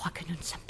crois que nous ne sommes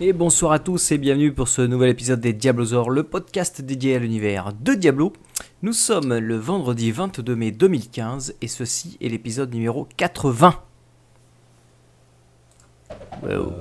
Et bonsoir à tous et bienvenue pour ce nouvel épisode des Diablosaures, le podcast dédié à l'univers de Diablo. Nous sommes le vendredi 22 mai 2015 et ceci est l'épisode numéro 80. Wow.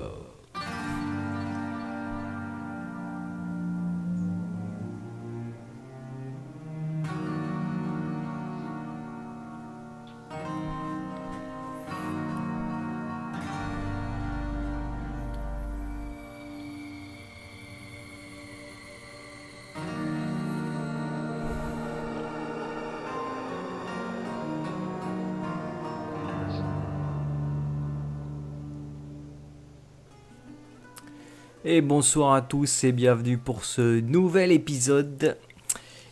Et bonsoir à tous et bienvenue pour ce nouvel épisode.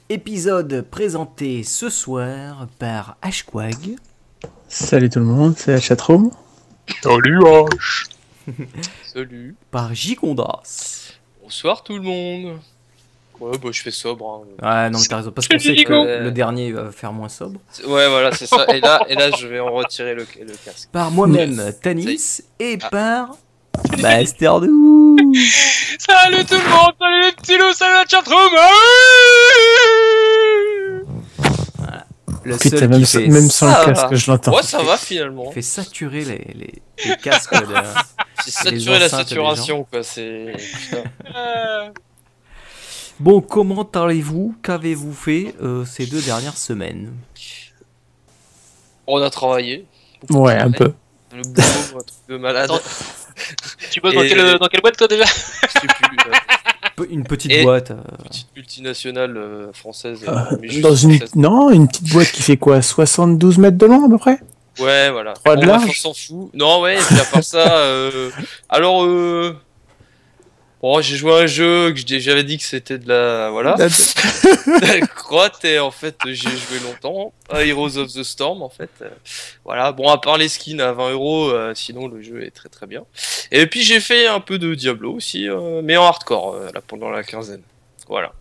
Épisode présenté ce soir par Ashquag, Salut tout le monde, c'est la chatroom. Salut H Salut par Gigondas. Bonsoir tout le monde Ouais, bah je fais sobre. hein. Ah non, mais t'as raison, parce qu'on sait que le dernier va faire moins sobre. Ouais, voilà, c'est ça. Et là, et là, je vais en retirer le, le casque. Par moi-même, Tanis, et Ah. par Bastardou. Salut tout le monde Salut les petits loups Salut la chatroom Le Putain, seul même, qui sans- fait, même sans ça le casque, va. je l'entends. Ouais, ça va finalement. fait saturer les, les, les casques de... J'ai saturé la saturation, quoi. C'est. Putain. Bon, comment allez-vous? Qu'avez-vous fait euh, ces deux dernières semaines? On a travaillé. Ouais, un peu. Le boulot, un truc de malade. Tu bosses dans, quelle, dans quelle boîte toi déjà? Je sais plus. euh, Une petite Et- boîte. euh, petite multinationale euh, française. Dans une... française. Non, une petite boîte qui fait quoi 72 mètres de long à peu près? Ouais, voilà. Trois de Bon, bref, large? on s'en fout. Non, ouais, et puis à part ça, euh... alors, bon, j'ai joué à un jeu que j'avais dit que c'était de la, voilà, de la crotte et en fait, j'ai joué longtemps à Heroes of the Storm, en fait. Euh, Voilà. Bon, à part les skins à 20 euros, euh, sinon le jeu est très très bien. Et puis j'ai fait un peu de Diablo aussi, euh, mais en hardcore euh, là pendant la quinzaine. Voilà.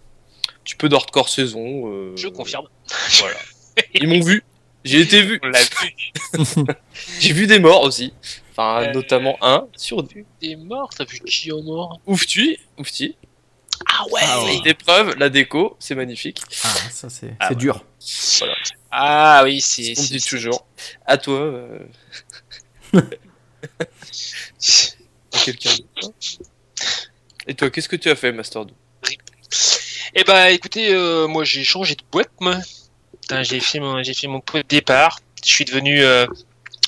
Tu peux de hardcore saison. euh, Je confirme. Voilà. Ils m'ont vu. J'ai été vu. On l'a vu. J'ai vu des morts aussi. Enfin, Euh, notamment un sur T'es mort T'as vu qui en mort Oufti. Oufti. Ah ouais Ah ouais. Des preuves, la déco, c'est magnifique. Ah, ça c'est Ah ouais. dur. Voilà. Ah oui, c'est. On dit toujours. À toi. Euh... à quelqu'un d'autre. Et toi, qu'est-ce que tu as fait, Master 2 Eh bah écoutez, euh, moi j'ai changé de boîte, moi. J'ai fait mon, j'ai fait mon pot de départ. Je suis devenu euh,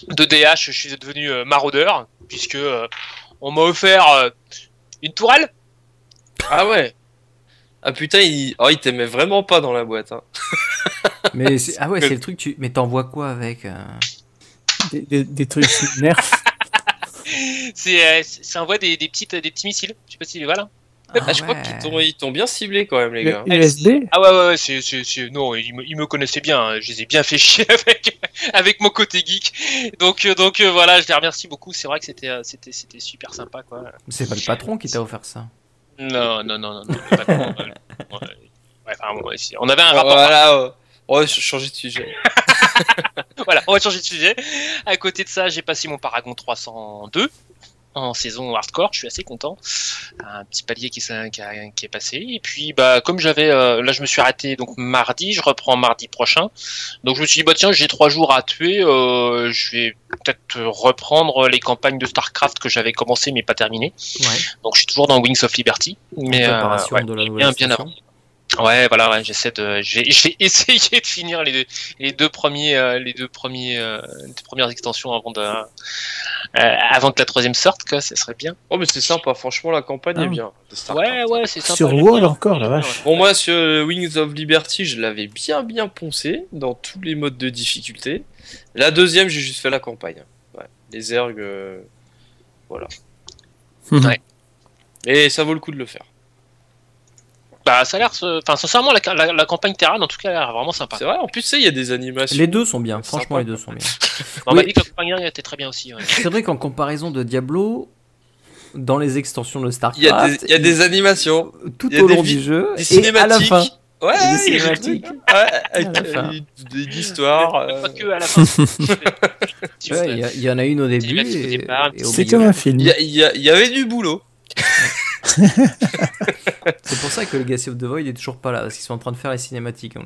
de DH, je suis devenu euh, maraudeur, puisque euh, on m'a offert euh, une tourelle. Ah ouais. Ah putain, il, oh, il t'aimait vraiment pas dans la boîte. Hein. Mais c'est- ah ouais, c'est le truc. Tu... Mais t'envoies quoi avec euh des, des- des trucs nerfs. C'est, euh, c'est- ça envoie des, des petites, des petits missiles. Je sais pas si voilà. Ah, je crois qu'ils t'ont, ils t'ont bien ciblé quand même, les gars. Ah ouais, ouais, ouais, c'est, c'est, c'est- non, ils me, ils me connaissaient bien, hein. je les ai bien fait chier avec, avec mon côté geek. Donc, euh, donc euh, voilà, je les remercie beaucoup. C'est vrai que c'était, euh, c'était, c'était super sympa, quoi. C'est pas le patron qui t'a offert ça. Non, non, non, non, non. pas trop, ouais. Enfin, bon, on avait un Oh, rapport. voilà. euh, On va ch- changer de sujet. Voilà, on va changer de sujet. À côté de ça, j'ai passé mon Paragon 302 en saison hardcore. Je suis assez content. Un petit palier qui, s'est- qui, a- qui est passé. Et puis, bah, comme j'avais, euh, là, je me suis arrêté donc mardi. Je reprends mardi prochain. Donc, je me suis dit, bah tiens, j'ai trois jours à tuer. euh, je vais peut-être reprendre les campagnes de Starcraft que j'avais commencé mais pas terminé. Ouais. Donc, je suis toujours dans Wings of Liberty. Mais euh, Préparation ouais, de la nouvelle bien, bien station. Ouais, voilà, ouais, j'essaie de, j'ai, j'ai essayé de finir les deux, les deux premiers, euh, les deux premiers, euh, les deux premières extensions avant de, euh, avant que la troisième sorte, quoi, ça serait bien. Oh, mais c'est sympa, franchement, la campagne Ah. est bien. de StarCraft. Ouais, ouais, c'est sympa. Sur bien. encore, la vache. Bon, moi, sur Wings of Liberty, je l'avais bien, bien poncé dans tous les modes de difficulté. La deuxième, j'ai juste fait la campagne. Ouais. Les ergs, euh, voilà. Ouais. Et ça vaut le coup de le faire. Bah, ça a l'air, ce- enfin, sincèrement, la, la, la campagne Terran, en tout cas, a l'air vraiment sympa. C'est vrai, en plus, tu sais, il y a des animations. Les deux sont bien, franchement sympa. les deux sont bien. On m'a Oui. dit que la campagne Terran était très bien aussi. ouais. C'est vrai qu'en comparaison de Diablo, dans les extensions de Il y, a StarCraft, des, il y a des animations. tout y au long du jeu des et à la cinématiques. fin. Ouais, Des il y a des cinématiques. Ouais, avec À la fin. euh, des, histoires. euh, Pas que à la fin. Ouais, Il y a- il y, en a une au début et, et C'est comme un film. Y, y il y avait du boulot. C'est pour ça que Legacy of the Void est toujours pas là, parce qu'ils sont en train de faire les cinématiques. on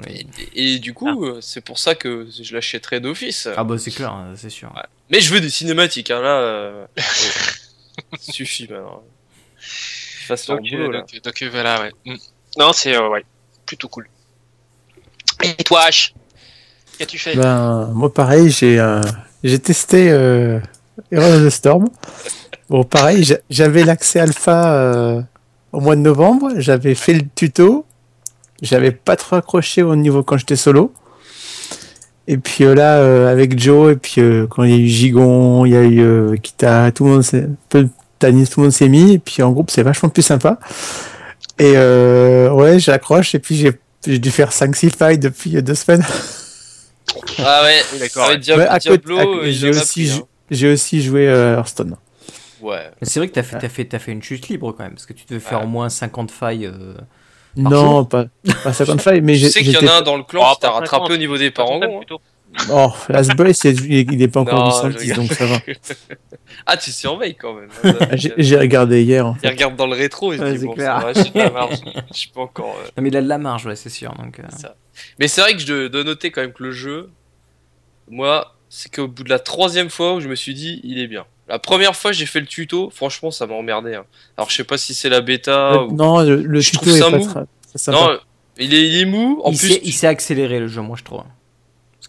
Et, du coup, euh, c'est pour ça que je l'achèterai d'office. Ah bah c'est clair, hein, c'est sûr. Ouais. Mais je veux des cinématiques, hein, là. euh, euh, ça suffit maintenant. Fasse Donc, boulot, euh, là. donc, donc, euh, voilà, ouais. Mm. Non, c'est euh, ouais, plutôt cool. Et toi, H Qu'as-tu fait? Ben, moi, pareil, j'ai euh, j'ai testé euh, Heroes of the Storm. Bon, pareil, j'a- j'avais l'accès alpha euh, au mois de novembre. J'avais fait le tuto. J'avais pas trop accroché au niveau quand j'étais solo. Et puis euh, là, euh, avec Joe, et puis euh, quand il y a eu Gigon, il y a eu euh, Kita, tout le monde s'est, peu Tanis, tout le monde s'est mis. Et puis en groupe, c'est vachement plus sympa. Et euh, ouais, j'accroche. Et puis j'ai j'ai dû faire 5-6 fights depuis euh, deux semaines. Ah ouais, d'accord, Ah ouais, à côté- Diablo, à- il j'ai aussi, pris, hein. j'ai aussi joué euh, Hearthstone. Ouais. C'est vrai que t'as fait, t'as fait, une chute libre quand même, parce que tu devais faire Ouais. au moins 50 failles. euh, Par Non, pas, pas 55, mais j'ai- sais qu'il y en a un dans le clan Oh, qui t'a pas rattrapé 50, au niveau des parangons. hein. Oh, Asbury, c'est, il il est pas encore Non, du je 110, donc ça va. Ah, tu surveilles quand même. Ah, J'ai regardé hier. en Il regarde dans le rétro il se dit bon, clair. ça va, j'ai de la marge. Je suis pas encore. euh, Non mais il a de la marge, ouais, c'est sûr. Donc, euh, Mais c'est vrai que je dois noter quand même que le jeu, moi, c'est qu'au bout de la troisième fois où je me suis dit, il est bien. La première fois, j'ai fait le tuto, franchement, ça m'a emmerdé. hein. Alors, je sais pas si c'est la bêta Euh, ou. non, le, le je tuto trouve est ça pas mou. très, très sympa. Non, il est, il est mou. En il plus, s'est- tu- il s'est accéléré le jeu, moi je trouve.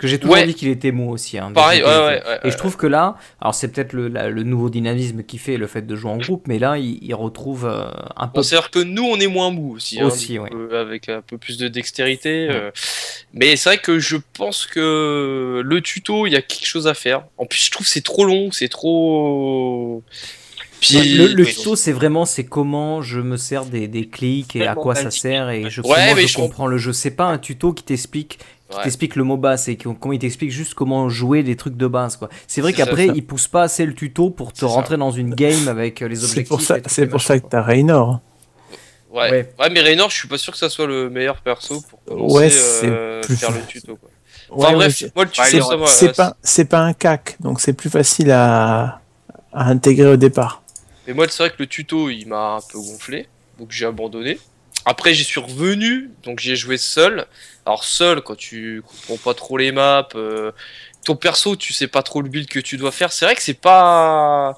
Que j'ai toujours Ouais. dit qu'il était mou aussi. hein, Pareil, ouais, ouais, Et je trouve que là, alors c'est peut-être le, nouveau dynamisme qui fait le fait de jouer en groupe, mais là il, il retrouve euh, un peu. Bon, c'est-à-dire que nous, on est moins mou aussi. hein, Aussi, euh, avec un peu plus de dextérité. euh. Mais c'est vrai que je pense que le tuto, il y a quelque chose à faire. En plus, je trouve que c'est trop long, c'est trop. Puis, le le oui. tuto, c'est vraiment c'est comment je me sers des, des clics et à quoi ça sert et je, Ouais, comment je je comprends le jeu. C'est pas un tuto qui t'explique qui Ouais. t'explique le MOBA, c'est que- comment il t'explique juste comment jouer les trucs de base quoi. C'est vrai qu'après il pousse pas assez le tuto pour te ça. rentrer dans une game avec euh, les C'est objectifs. pour ça, et tout c'est pour ça que t'as Raynor. Ouais. Ouais. ouais. mais Raynor, je suis pas sûr que ça soit le meilleur perso pour commencer Ouais, euh, c'est plus faire le tuto. Quoi. Ouais, Enfin bref, c'est- moi le tuto, c'est, ça va. c'est pas, c'est pas un cac, donc c'est plus facile à, à intégrer au départ. Mais moi, c'est vrai que le tuto, il m'a un peu gonflé, donc j'ai abandonné. Après, j'y suis revenu, donc j'ai joué seul. Alors seul, quand tu comprends pas trop les maps, euh, ton perso, tu sais pas trop le build que tu dois faire. C'est vrai que c'est pas,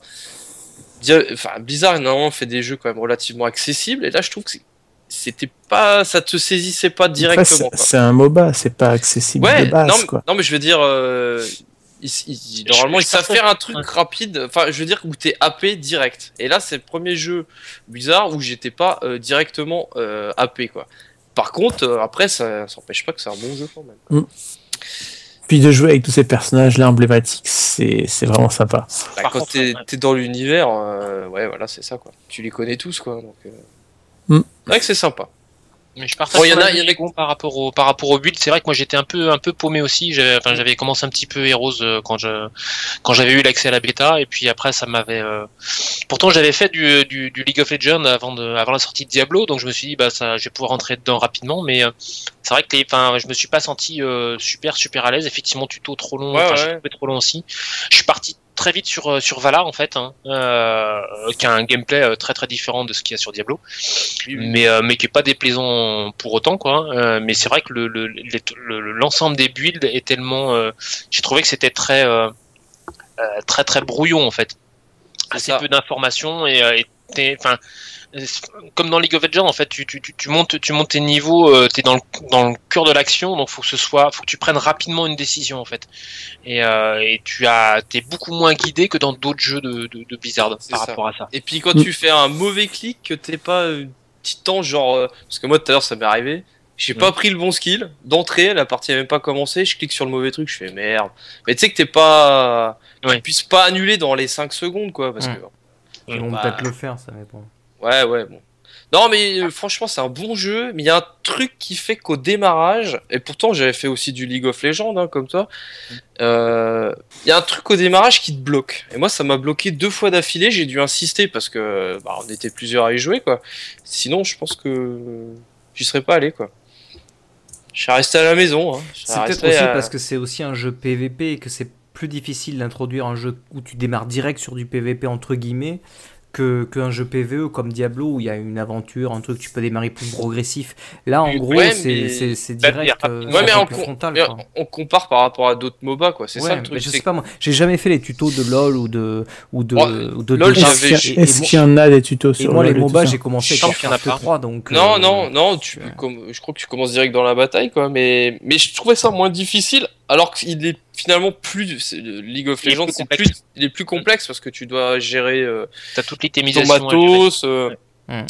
enfin Blizzard normalement fait des jeux quand même relativement accessibles, et là, je trouve que c'était pas, ça te saisissait pas directement. c'est, un MOBA, c'est pas accessible Ouais, de base, non, mais- quoi. non, mais je veux dire, euh, ils- ils- normalement, je ils savent faire un truc rapide, enfin, je veux dire, où t'es happé direct. Et là, c'est le premier jeu bizarre où j'étais pas euh, directement euh, happé, quoi. Par contre, euh, après, ça n'empêche pas que c'est un bon jeu quand même. Puis de jouer avec tous ces personnages-là emblématiques, c'est, c'est vraiment sympa. Bah, quand t'es ouais. dans l'univers, euh, ouais, voilà, c'est ça, quoi. Tu les connais tous, quoi. Donc, euh, Mm. c'est vrai que c'est sympa. Mais je partage Bon, il y en a- y en a- par rapport au par rapport au build. C'est vrai que moi j'étais un peu un peu paumé aussi. J'avais enfin, j'avais commencé un petit peu Heroes euh, quand je quand j'avais eu l'accès à la bêta et puis après ça m'avait. euh, Pourtant j'avais fait du, du, du League of Legends avant de avant la sortie de Diablo, donc je me suis dit bah ça je vais pouvoir rentrer dedans rapidement. Mais euh, c'est vrai que enfin je me suis pas senti euh, super super à l'aise. Effectivement tuto trop long, Ouais, trop long aussi. Je suis parti très vite sur euh, sur Valar en fait, hein, euh, qui a un gameplay euh, très très différent de ce qu'il y a sur Diablo mais euh, mais qui est pas déplaisant pour autant quoi hein. Euh, mais c'est vrai que le le- les- le- l'ensemble des builds est tellement j'ai trouvé que c'était très très très brouillon en fait assez ça. peu d'informations et, enfin comme dans League of Legends, en fait, tu, tu, tu, tu montes, tu montes tes niveaux, euh, t'es dans le, dans le cœur de l'action, donc faut que ce soit, faut que tu prennes rapidement une décision, en fait. Et, euh, et tu as, t'es beaucoup moins guidé que dans d'autres jeux de, de, de Blizzard par ça. rapport à ça. Et puis quand Mm. tu fais un mauvais clic, que t'es pas un petit temps genre. euh, Parce que moi tout à l'heure ça m'est arrivé. J'ai pas pris le bon skill d'entrée, la partie a même pas commencé, je clique sur le mauvais truc, je fais merde. Mais tu sais que t'es pas. Ouais. Tu puisses pas annuler dans les 5 secondes quoi. Parce Mm. que. Ils vont Bah, peut-être le faire, ça dépend. Ouais, ouais, bon. Non, mais euh, franchement, c'est un bon jeu, mais il y a un truc qui fait qu'au démarrage, et pourtant j'avais fait aussi du League of Legends, hein, comme toi, euh, il y a un truc au démarrage qui te bloque. Et moi, ça m'a bloqué deux fois d'affilée, j'ai dû insister parce que bah, on était plusieurs à y jouer, quoi. Sinon, je pense que j'y serais pas allé, quoi. Je serais resté à la maison. Hein. C'est peut-être aussi à- parce que c'est aussi un jeu PVP et que c'est plus difficile d'introduire un jeu où tu démarres direct sur du PVP entre guillemets que qu'un jeu PVE comme Diablo où il y a une aventure, un truc tu peux démarrer plus progressif. Là en gros Ouais, c'est mais- c'est- c'est Bah, direct, mais- euh, Ouais, c'est mais peu en plus con- frontal. mais on compare par rapport à d'autres MOBA, quoi. C'est Ouais, ça le mais truc. je sais pas moi, j'ai jamais fait les tutos de LoL ou de ou de, Oh, ou de LOL. Est-ce j'avais- qu'il y, en a des tutos et sur moi les LoL MOBA j'ai commencé Je avec pense qu'il y en a Warcraft pas. 3 donc Non, euh, non, non, tu, ouais. comme, je crois que tu commences direct dans la bataille, quoi. Mais, mais je trouvais ça moins difficile, alors qu'il est finalement plus. League of Legends, c'est plus, il est plus complexe parce que tu dois gérer euh, T'as toute ton matos. euh, Ouais.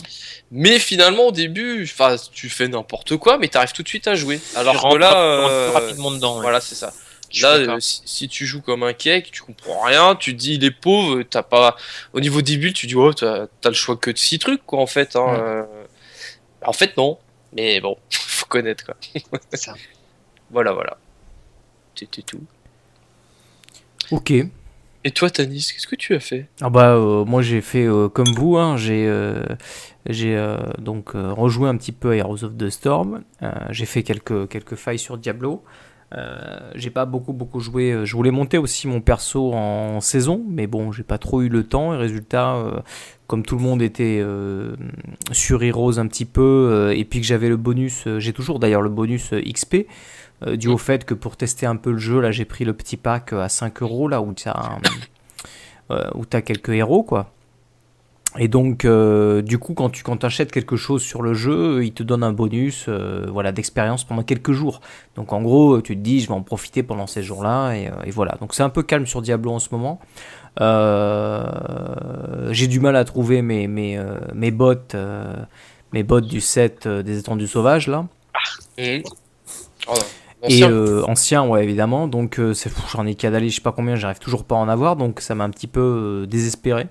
Mais finalement, au début, enfin, tu fais n'importe quoi, mais t'arrives tout de suite à jouer. Alors Tu que là, euh, rapidement dedans. ouais. voilà, c'est ça. Là, euh, si, si tu joues comme un cake, tu comprends rien, tu te dis il est pauvre, t'as pas. Au niveau builds, tu dis oh, t'as le choix que de 6 trucs, quoi, en fait. Hein. Ouais. euh. En fait, non. Mais bon, faut connaître, quoi. C'est ça. Voilà, voilà. C'était tout. OK. Et toi, Tanis, qu'est-ce que tu as fait? Ah bah euh, moi j'ai fait euh, comme vous, hein, j'ai euh, j'ai donc rejoué un petit peu à Heroes of the Storm, j'ai fait quelques quelques failles sur Diablo. J'ai pas beaucoup beaucoup joué. Je voulais monter aussi mon perso en saison, mais bon j'ai pas trop eu le temps. Et résultat, comme tout le monde était sur Heroes un petit peu, et puis que j'avais le bonus, j'ai toujours d'ailleurs le bonus XP. Euh, dû au fait que pour tester un peu le jeu, là j'ai pris le petit pack à 5 euros là où tu as euh, quelques héros, quoi. Et donc, euh, du coup, quand tu achètes quelque chose sur le jeu, il te donne un bonus euh, voilà, d'expérience pendant quelques jours. Donc, en gros, tu te dis, je vais en profiter pendant ces jours-là, et, euh, voilà. Donc, c'est un peu calme sur Diablo en ce moment. Euh, J'ai du mal à trouver mes, mes, euh, mes euh, bots du set euh, des étendues sauvages, là. Mhm. Oh, Et ancien. euh, ancien, ouais, évidemment. Donc, euh, j'en ai cadalé, je sais pas combien, j'arrive toujours pas à en avoir. Donc, ça m'a un petit peu euh, désespéré.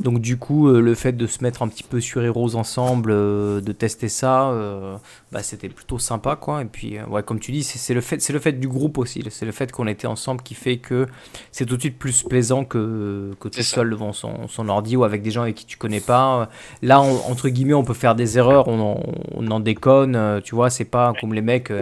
Donc, du coup, le fait de se mettre un petit peu sur Heroes ensemble, de tester ça, bah, c'était plutôt sympa, quoi. Et puis, ouais, comme tu dis, c'est le fait, c'est le fait du groupe aussi. C'est le fait qu'on était ensemble qui fait que c'est tout de suite plus plaisant que, que tout seul devant son, son ordi ou avec des gens avec qui tu connais pas. Là, on- entre guillemets, on peut faire des erreurs, on en, on en déconne, tu vois. C'est pas comme les mecs.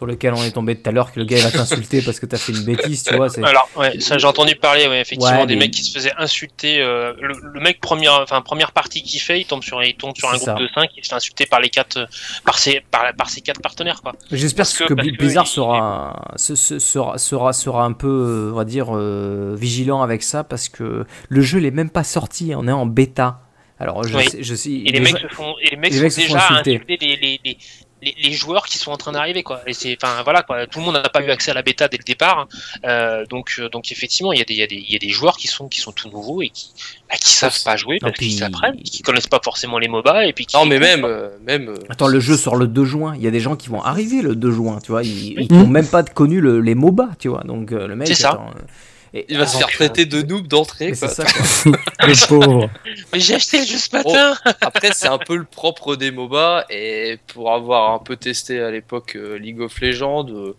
Sur lequel on est tombé tout à l'heure que le gars va t'insulter parce que t'as fait une bêtise, tu vois. Alors, ouais, ça j'ai entendu parler, ouais, effectivement, Ouais, des mais- mecs qui se faisaient insulter. euh, le, le mec première, enfin première partie qu'il fait, il tombe sur, il tombe sur un groupe de 5 il se fait insulter par les quatre, par ses, par, par ses quatre partenaires, quoi. J'espère que, que- Blizzard sera, se- se- sera, sera, sera un peu, euh, on va dire, euh, vigilant avec ça parce que le jeu il est même pas sorti, on est en bêta. Alors je Oui. sais, je sais, Et les mecs se font, et les mecs les sont mecs se font déjà à insulter. insulter les, les, les, joueurs qui sont en train d'arriver, quoi. Et c'est, enfin voilà, quoi. Tout le monde n'a pas eu accès à la bêta dès le départ, euh, donc, euh, donc effectivement, il y a des, il y a des, il y a des joueurs qui sont, qui sont tout nouveaux et qui, bah, qui savent pas jouer parce qu'ils s'apprennent, qui connaissent pas forcément les MOBA et puis qui Non, mais même, euh, même. Attends, le jeu sort le 2 juin. Il y a des gens qui vont arriver le 2 juin, tu vois. Ils n'ont même pas connu le- les MOBA, tu vois. Donc euh, le mec. C'est ça. attends, et- Il va se donc, faire traiter de noob d'entrée. mais c'est ça, quoi. Le pauvre. Mais j'ai acheté le jeu ce matin. Après, c'est un peu le propre des MOBA. Et pour avoir un peu testé à l'époque euh, League of Legends, euh,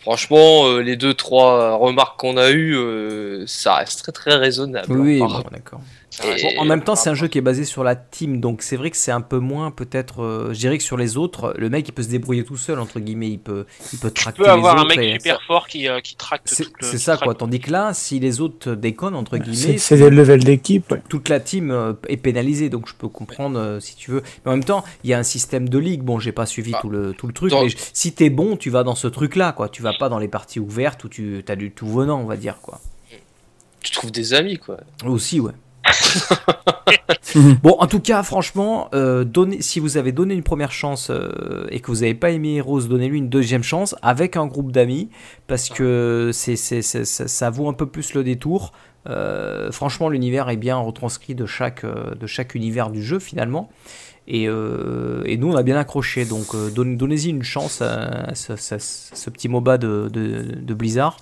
franchement, euh, les deux trois remarques qu'on a eues, euh, ça reste très très raisonnable. Oui, hein. bon, d'accord. Et- en même temps, c'est un jeu qui est basé sur la team, donc c'est vrai que c'est un peu moins peut-être. euh, je dirais que sur les autres, le mec il peut se débrouiller tout seul entre guillemets, il peut, il peut Tu tracter peux avoir les un autres. mec et- super fort qui, euh, qui tracte C'est ça quoi. Tandis que là, si les autres déconnent entre guillemets, c'est des levels d'équipe. ouais. toute la team euh, est pénalisée, donc je peux comprendre euh, si tu veux. Mais en même temps, il y a un système de ligue. Bon, j'ai pas suivi Ah. tout le tout le truc, mais je- si t'es bon, tu vas dans ce truc-là, quoi. Tu vas pas dans les parties ouvertes où tu as du tout venant, on va dire, quoi. Tu trouves des amis, quoi. Aussi, ouais. Bon, en tout cas, franchement, euh, donnez- si vous avez donné une première chance euh, et que vous n'avez pas aimé Heroes, donnez-lui une deuxième chance avec un groupe d'amis parce que ça, vaut un peu plus le détour. Euh, franchement, l'univers est bien retranscrit de chaque, de chaque univers du jeu finalement. Et, nous, on a bien accroché. Donc, donne- donnez-y une chance à ce, petit MOBA de, de- Blizzard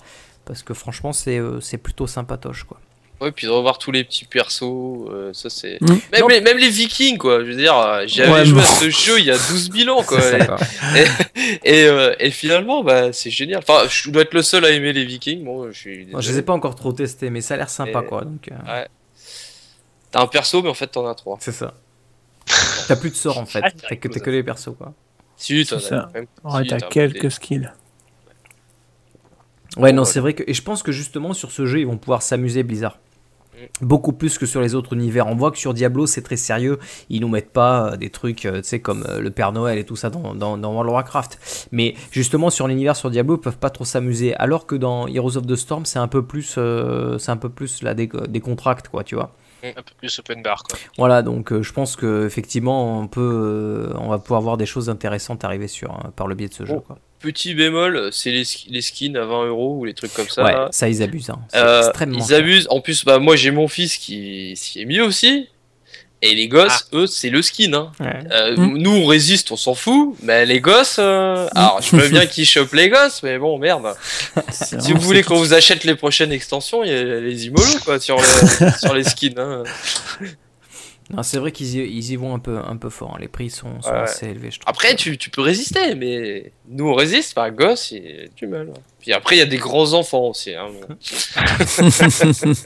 parce que franchement, c'est, c'est plutôt sympatoche quoi. Ouais, puis de revoir tous les petits persos, euh, ça c'est. Mm. Même, les, même les Vikings, quoi. Je veux dire, euh, j'avais Ouais, joué à ce jeu il y a 12 000 ans, quoi. Et, euh, et finalement, bah, c'est génial. Enfin, je dois être le seul à aimer les Vikings. Bon, je suis. Je les ai pas encore trop testés, mais ça a l'air sympa Et- quoi. Donc, euh, Ouais. T'as un perso, mais en fait, t'en as trois. C'est ça. T'as plus de sorts en fait. Ah, c'est T'as que, t'as les persos quoi. Si, t'en C'est as ça. même. Ouais, si, t'as t'as quelques des- skills. Ouais, non, c'est vrai que. Et je pense que justement sur ce jeu, ils vont pouvoir s'amuser Blizzard. Beaucoup plus que sur les autres univers. On voit que sur Diablo, c'est très sérieux. Ils nous mettent pas euh, des trucs, euh, tu sais, comme euh, le Père Noël et tout ça dans, dans, dans World of Warcraft. Mais justement, sur l'univers sur Diablo, ils peuvent pas trop s'amuser. Alors que dans Heroes of the Storm, c'est un peu plus, euh, c'est un peu plus là, des, des contracts, quoi, tu vois. Un peu plus open bar, quoi. Voilà, donc euh, je pense que effectivement, on peut, euh, on va pouvoir voir des choses intéressantes arriver sur hein, par le biais de ce jeu. Oh, Quoi. Petit bémol, c'est les, sk- les skins à 20 euros ou les trucs comme ça. ouais, ça ils abusent. Hein. Euh, extrêmement. ils abusent. En plus, bah, moi j'ai mon fils qui s'y est mis aussi. Et les gosses, eux, c'est le skin. Hein. Ouais. Euh, Mm. Nous, on résiste, on s'en fout. Mais les gosses, euh, alors je veux bien qu'ils chopent les gosses, mais bon, merde. Si vous voulez qu'on vous achète les prochaines extensions, il y a les Imolos quoi, sur, le- sur les skins. Hein. Non, c'est vrai qu'ils y, ils y vont un peu, un peu fort. hein. Les prix sont, sont Ouais. assez élevés, je trouve. Après, tu, tu peux résister, mais nous on résiste, par gosse, il a du mal. Puis après, il y a des grands enfants aussi. Hein.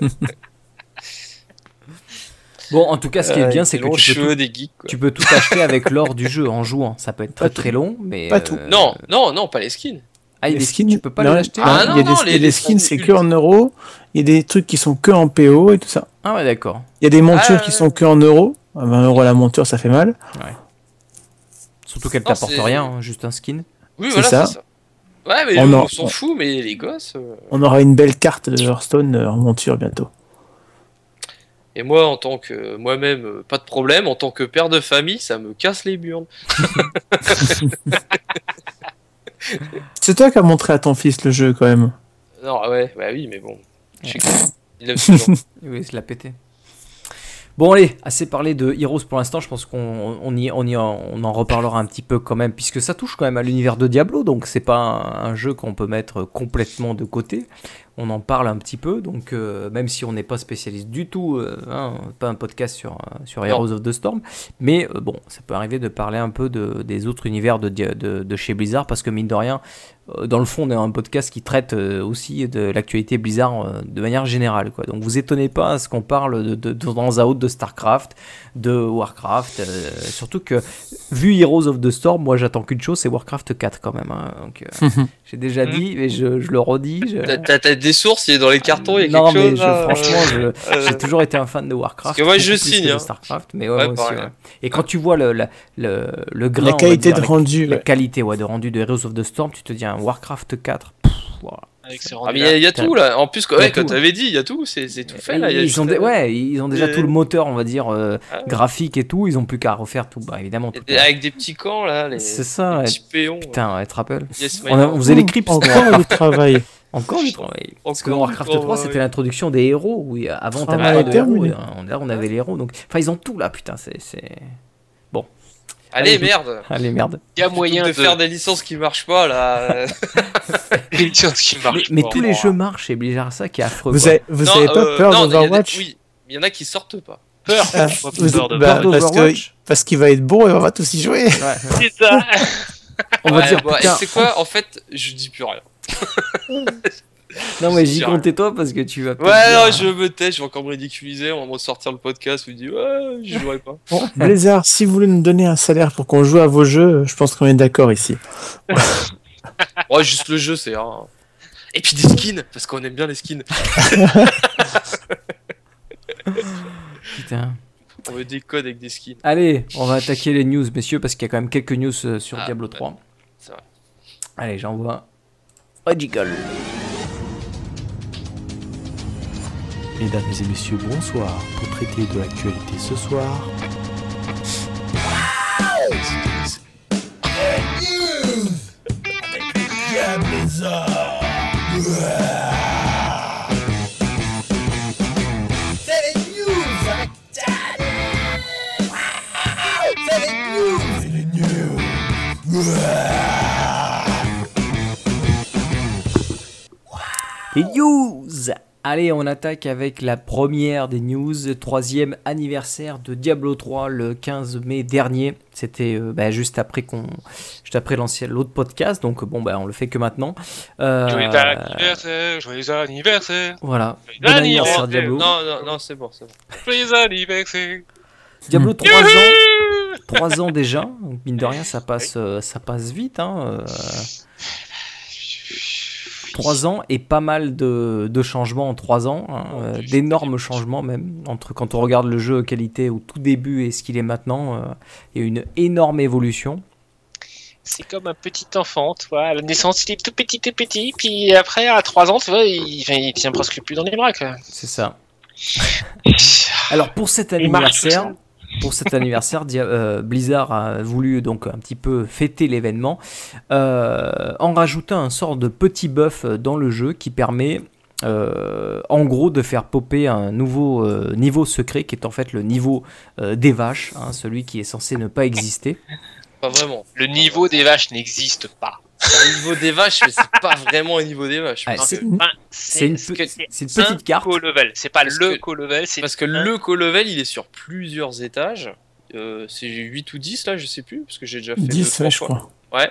Bon, en tout cas, ce qui est Euh, bien, c'est que tu peux, tout, des geeks. Quoi. tu peux tout acheter avec l'or du jeu en jouant. Ça peut être très Pas tout. très long, mais. Pas tout. Non, non, non, pas les skins. Ah, il y a Les des skins, tu peux pas non, les acheter non, Ah, il y a non, des, il y a les- des les skins, c'est que en euros. Il y a des trucs qui sont que en PO et tout ça. Ah, ouais, d'accord. Il y a des montures Ah, qui sont que en euros. À 20 euros la monture, ça fait mal. Surtout qu'elle t'apporte rien, hein, juste un skin. Oui, C'est voilà, ça. c'est ça. Ouais, mais On nous, en- on s'en fout, mais les gosses. euh, On aura une belle carte de Hearthstone euh, en monture bientôt. Et moi, en tant que moi-même, euh, pas de problème. En tant que père de famille, ça me casse les burnes. C'est toi qui as montré à ton fils le jeu quand même. Non, ouais, bah oui, mais bon. Je sais que- Il c'est la pété. Bon allez, assez parlé de Heroes pour l'instant, je pense qu'on on y, on y en, on en reparlera un petit peu quand même, puisque ça touche quand même à l'univers de Diablo, donc c'est pas un, un jeu qu'on peut mettre complètement de côté. On en parle un petit peu, donc euh, même si on n'est pas spécialiste du tout, euh, hein, pas un podcast sur, euh, sur Heroes of the Storm, mais euh, bon, ça peut arriver de parler un peu de, des autres univers de, de, de chez Blizzard, parce que mine de rien, dans le fond, on est un podcast qui traite euh, aussi de l'actualité Blizzard euh, de manière générale. Quoi. Donc vous étonnez pas à ce qu'on parle de, de, de temps à autre de StarCraft, de Warcraft. euh, surtout que, vu Heroes of the Storm, moi j'attends qu'une chose, c'est Warcraft 4 quand même. hein. Donc euh, j'ai déjà Mhm. dit, mais je, je le redis. je- T'as- des sources, il est dans les cartons, il y a non, quelque mais chose. je- là, franchement, je- euh, j'ai toujours été un fan de Warcraft. Parce que moi, je signe, hein. Starcraft, mais ouais, Ouais, moi aussi, pareil. ouais. Et quand tu vois le, le, le grain, La qualité dire, de rendu. la ouais. qualité ouais, de rendu de Heroes of the Storm, tu te dis un Warcraft 4. pff, voilà. Avec ses Ah, mais il y a- il y, a tout là. En plus, quand ouais. t'avais dit, il y a tout, c'est tout fait là. ils ont des- euh, ouais, ils ont déjà euh, tout le moteur, on va dire, euh, Ah ouais. graphique et tout. Ils ont plus qu'à refaire tout. Bah, évidemment. tout et- est- Avec des petits camps là, les, C'est ça, les petits péons. Putain, te rappelles Yes, on, a- lord. on faisait les clips. Encore du travail. Encore du travail. Parce que dans Warcraft 3, travail. c'était l'introduction des héros. A- avant, t'avais Travail pas de héros. terminé. et, euh, Là, on avait les héros. Donc, enfin, ils ont tout là, putain. C'est. Allez, Allez, merde. Allez, merde. Il y a Moyen de, de, faire des licences qui marchent pas là. des licences qui Mais, marchent mais pas. tous les jeux marchent chez Blizzard, ça qui est affreux. Vous avez, vous Non, avez pas euh, peur des- d'Overwatch Oui, mais il y en a qui sortent pas. peur. Ah, Pas vous- peur de bah, Peur parce que d'Overwatch parce qu'il va être bon et on va tous y jouer. Ouais. C'est ça. On va Ouais, dire, bon, et c'est quoi En fait, je dis plus rien. Non, mais j'y comptais toi parce que tu vas. Ouais, dire, non, hein. je me tais, je vais encore me ridiculiser, on va me ressortir le podcast, je me dis ouais, je jouerai pas. Bon, Blizzard, si vous voulez nous donner un salaire pour qu'on joue à vos jeux, je pense qu'on est d'accord ici. Ouais, juste le jeu, c'est un. Et puis des skins, parce qu'on aime bien les skins. Putain. On veut des codes avec des skins. Allez, on va attaquer les news, messieurs, parce qu'il y a quand même quelques news euh, sur Ah, Diablo ouais. 3. C'est vrai. Allez, j'envoie. Magical. Mesdames et messieurs, bonsoir. Pour traiter de l'actualité ce soir news Allez, on attaque avec la première des news, troisième anniversaire de Diablo 3 le 15 mai dernier. C'était euh, bah, juste après qu'on, juste après l'ancien l'autre podcast, donc bon bah on le fait que maintenant. Euh, Joyeux anniversaire, joyeux anniversaire. Voilà. Joyeux Bon anniversaire anniversaire. Diablo. Non, non, non, c'est bon, c'est bon. Joyeux anniversaire. Diablo 3 ans, Youhou 3 ans déjà. Donc, mine de rien, ça passe, euh, ça passe vite. Hein, euh, 3 ans et pas mal de, de changements en 3 ans, hein, euh, d'énormes changements même, entre quand on regarde le jeu qualité au tout début et ce qu'il est maintenant, euh, il y a une énorme évolution. C'est comme un petit enfant, tu vois. À la naissance, il est tout petit, tout petit. Puis après, à 3 ans, tu vois, il, il tient presque plus dans les bras. C'est ça. Alors pour cet anniversaire. Pour cet anniversaire, euh, Blizzard a voulu donc un petit peu fêter l'événement euh, en rajoutant un sort de petit buff dans le jeu qui permet euh, en gros de faire popper un nouveau niveau secret qui est en fait le niveau des vaches, hein, celui qui est censé ne pas exister. Pas vraiment. Le niveau des vaches n'existe pas. C'est au niveau des vaches, mais c'est pas vraiment au niveau des vaches. C'est une, c'est une petite carte. co-level. C'est pas Parce le co-level, c'est parce que un- le co-level, il est sur plusieurs étages. Euh, c'est 8 ou 10 là, je sais plus, parce que j'ai déjà fait 10, deux, je crois. Ouais.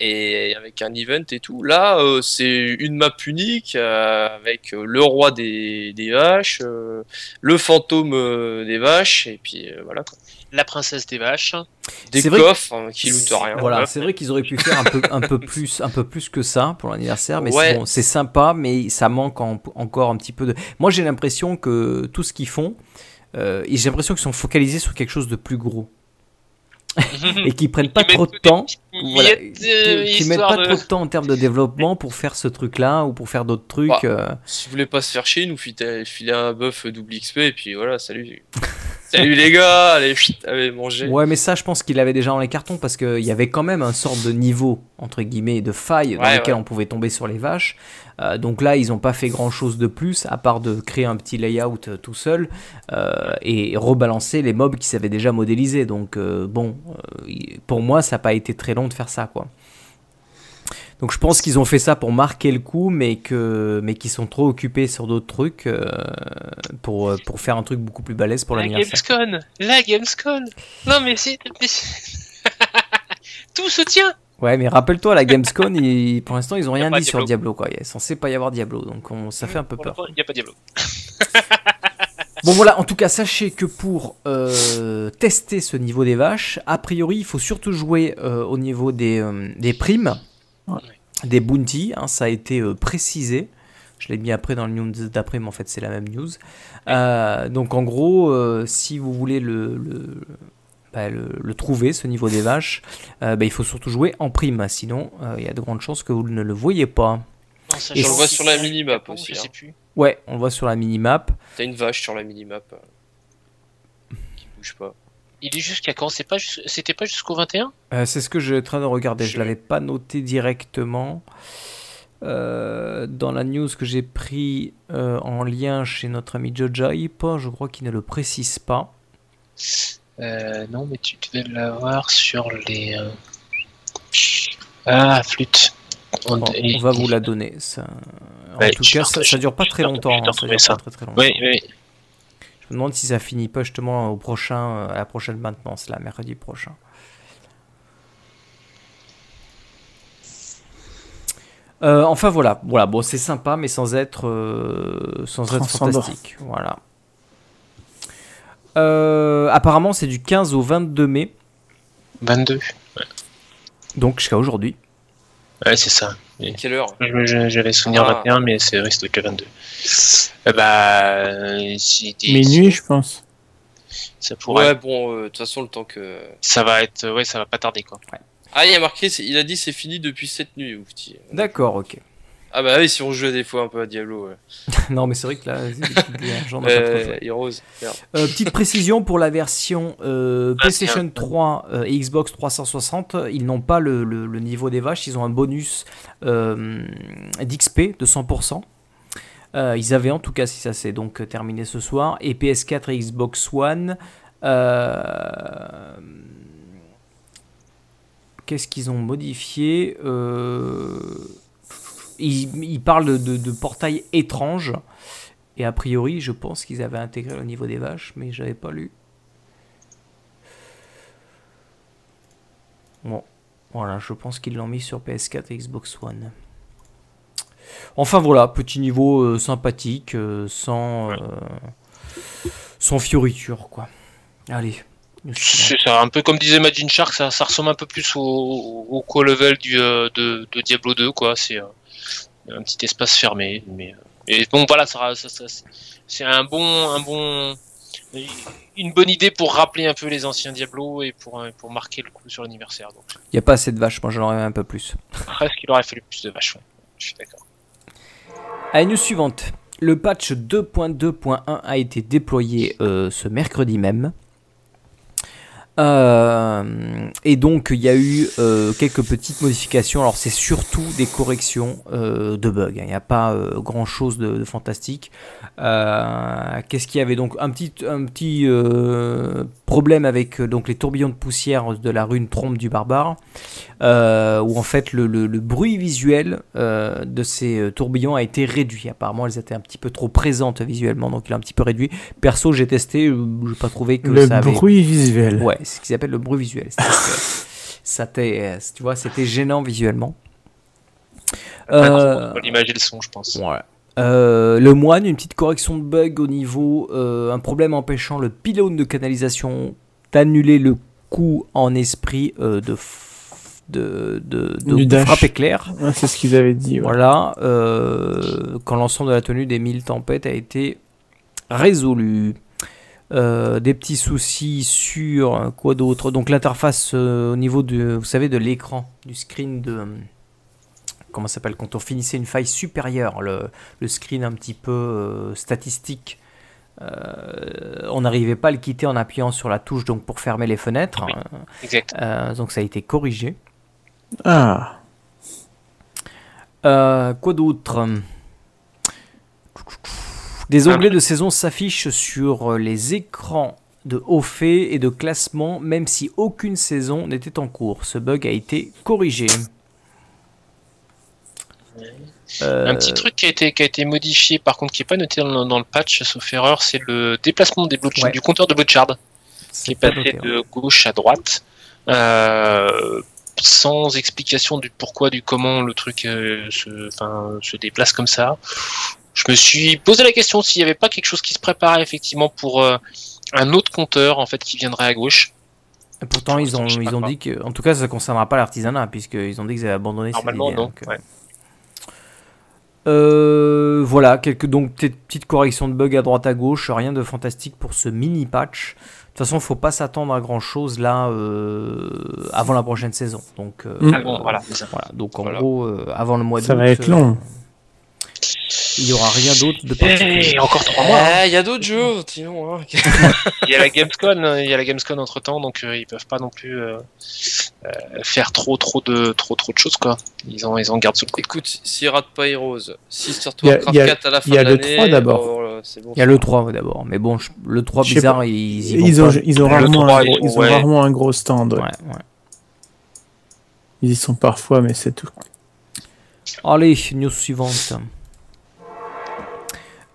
Et avec un event et tout. Là, euh, c'est une map unique euh, avec euh, le roi des, des vaches, euh, le fantôme euh, des vaches, et puis euh, voilà. Quoi. La princesse des vaches. Des C'est vrai coffres hein, qui lootent rien. Voilà, c'est vrai qu'ils auraient pu faire un peu, un peu plus, un peu plus que ça pour l'anniversaire, mais Ouais. c'est bon, sympa, mais ça manque en- encore un petit peu de. Moi, j'ai l'impression que tout ce qu'ils font, euh, j'ai l'impression qu'ils sont focalisés sur quelque chose de plus gros et qu'ils prennent pas trop de temps. Voilà, euh, qui, qui mettent pas de- trop de temps en termes de développement pour faire ce truc-là ou pour faire d'autres trucs. Bah, euh, Si vous voulez pas se faire chier, nous filer un buff double XP, et puis voilà, salut. salut les gars, allez, chut, allez manger. Ouais, mais ça, je pense qu'il avait déjà dans les cartons parce qu'il y avait quand même un sorte de niveau, entre guillemets, de faille dans Ouais, lequel ouais. on pouvait tomber sur les vaches. Euh, donc là, ils n'ont pas fait grand chose de plus à part de créer un petit layout euh, tout seul euh, et rebalancer les mobs qui s'avaient déjà modélisés. Donc euh, bon, pour moi, ça n'a pas été très long de faire ça, quoi. Donc je pense qu'ils ont fait ça pour marquer le coup, mais que mais qu'ils sont trop occupés sur d'autres trucs euh, pour, euh, pour faire un truc beaucoup plus balèze pour La l'anniversaire. Gamescom La Gamescom Non mais c'est... Tout se tient Ouais, mais rappelle-toi, la Gamescom, ils- pour l'instant, ils ont rien dit sur Diablo. Quoi. Il est censé pas y avoir Diablo, donc on- ça fait un peu peur. Il n'y a pas Diablo. Bon, voilà, en tout cas, sachez que pour euh, tester ce niveau des vaches, a priori, il faut surtout jouer euh, au niveau des, euh, des primes, Ouais. des bounties, hein, ça a été euh, précisé. Je l'ai mis après dans le news d'après, mais en fait, c'est la même news. Euh, donc, en gros, euh, si vous voulez le, le, bah, le- le trouver, ce niveau des vaches, bah, il faut surtout jouer en prime, sinon, il y a de grandes chances que vous ne le voyez pas. Non, ça, Et je on le voit sur la minimap aussi, hein. plus. Ouais, on le voit sur la minimap. T'as une vache sur la minimap qui bouge pas. Il est jusqu'à quand? C'est pas jus- C'était pas jusqu'au 21 Euh, c'est ce que je suis en train de regarder. Je Je- l'avais pas noté directement. Euh, dans la news que j'ai pris euh, en lien chez notre ami Joja Hip, je crois qu'il ne le précise pas. euh, Non, mais tu devais l'avoir sur les... euh, Ah, flûte. On, Bon, et- on va vous la donner. Ça... En Ouais, tout cas, ça, ça dure pas très longtemps. hein, ça dure ça. pas très très longtemps. Oui, oui. Je me demande si ça finit pas justement au prochain, euh, à la prochaine maintenance, là, mercredi prochain. Euh, enfin voilà, voilà, bon c'est sympa mais sans être, euh, sans être fantastique, voilà. Euh, apparemment c'est du 15 au 22 mai, 22. donc jusqu'à aujourd'hui. Ouais, c'est ça. Quelle heure Je- je- J'avais souvenir Ah. 21, mais c'est resté que 22. Euh, bah, Minuit, je pense. ça pourrait. Ouais, bon, euh, de toute façon, le temps que. Ça va être, ouais, ça va pas tarder quoi. Ah, il y a marqué, il a dit c'est fini depuis cette nuit, Oufti. D'accord, ok. Ah bah oui, si on jouait des fois un peu à Diablo. Ouais. non, mais c'est vrai que là, j'en ai euh, Heroes. Euh, petite précision pour la version euh, PlayStation 3 euh, et Xbox 360, ils n'ont pas le, le, le, niveau des vaches, ils ont un bonus d'XP de 100%. ils avaient en tout cas, si ça s'est donc terminé ce soir, et PS4 et Xbox One. Qu'est-ce qu'ils ont modifié il, parle de, de, portail étrange. Et a priori, je pense qu'ils avaient intégré le niveau des vaches, mais j'avais pas lu. Bon, voilà, je pense qu'ils l'ont mis sur PS4 et Xbox One. Enfin voilà, petit niveau euh, sympathique, euh, sans, euh, sans fioriture, quoi. Allez. C'est ça, un peu comme disait Magin Shark, ça, ça ressemble un peu plus au, au, co-level du, de, de, Diablo 2, quoi. C'est un petit espace fermé. Mais et bon, voilà, ça, ça, c'est un bon, un bon, une bonne idée pour rappeler un peu les anciens Diablo et pour, pour marquer le coup sur l'anniversaire. Il n'y a pas assez de vaches, moi j'en aurais un peu plus. Presque, il aurait fallu plus de vaches, je suis d'accord. Allez, news suivante. Le patch 2.2.1 a été déployé euh, ce mercredi même. Euh, et donc il y a eu euh, quelques petites modifications. Alors c'est surtout des corrections euh, de bugs. Hein. Il n'y a pas grand chose de, fantastique. Qu'est-ce qu'il y avait? Donc un petit, un petit problème avec donc les tourbillons de poussière de la rune trompe du barbare, où en fait le, le bruit visuel de ces tourbillons a été réduit. Apparemment elles étaient un petit peu trop présentes visuellement, donc il a un petit peu réduit. Perso j'ai testé, je n'ai pas trouvé que ça avait... Le bruit visuel. Ouais, ce qu'ils appellent le bruit visuel. ça tu vois, c'était gênant visuellement. Euh, l'image et le son, je pense. Euh, le moine, une petite correction de bug au niveau, euh, un problème empêchant le pylône de canalisation d'annuler le coup en esprit euh, de, de, de, de, frappe éclair. c'est ce qu'ils avaient dit. Voilà, quand l'ensemble de la tenue des mille tempêtes a été résolu. Euh, des petits soucis sur euh, quoi d'autre? Donc l'interface euh, au niveau de, vous savez, de l'écran, du screen de comment s'appelle? Quand on finissait une faille supérieure, le, le screen un petit peu statistique. on n'arrivait pas à le quitter en appuyant sur la touche donc pour fermer les fenêtres. donc ça a été corrigé. Ah. quoi d'autre? Des onglets de saison s'affichent sur euh, les écrans de haut fait et de classement, même si aucune saison n'était en cours. Ce bug a été corrigé. Un petit truc qui a, été, qui a été modifié, par contre, qui n'est pas noté dans, le patch, sauf erreur, c'est le déplacement des du compteur de Bouchard, qui est passé de gauche à droite, euh, sans explication du pourquoi, du comment le truc euh, se, se déplace comme ça je me suis posé la question s'il n'y avait pas quelque chose qui se préparait effectivement pour euh, un autre compteur en fait qui viendrait à gauche. Et pourtant, ils ont, ils ont dit que, en tout cas, ça ne concernera pas l'artisanat, puisqu'ils ont dit qu'ils avaient abandonné Normalement, non. Euh, euh, voilà, quelques donc petites corrections de bugs à droite à gauche, rien de fantastique pour ce mini patch. De toute façon, il faut pas s'attendre à grand chose là avant la prochaine saison. Donc, ah voilà, Donc en gros, avant le mois de Ça va être long. Il n'y aura rien d'autre de particulier. Et encore trois mois. Eh, il y a d'autres jeux, sinon. Hein. il y a la Gamescom, il y a la Gamescom entre temps, donc euh, ils peuvent pas non plus euh, euh, faire trop, trop de, trop, trop de choses quoi. Ils ont, ils ont garde sous le coup. Écoute, s'ils ratent pas Heroes, si Warcraft 4 à la fin de l'année, il y a le 3 d'abord. Bon, il y a le 3 d'abord, mais bon, le 3 bizarre, ils, ils, ils, ont, ils, ont, rarement, 3, un, gros, ils ont rarement un gros stand. Ouais. Ouais, Ils y sont parfois, mais c'est tout. Allez, news suivante.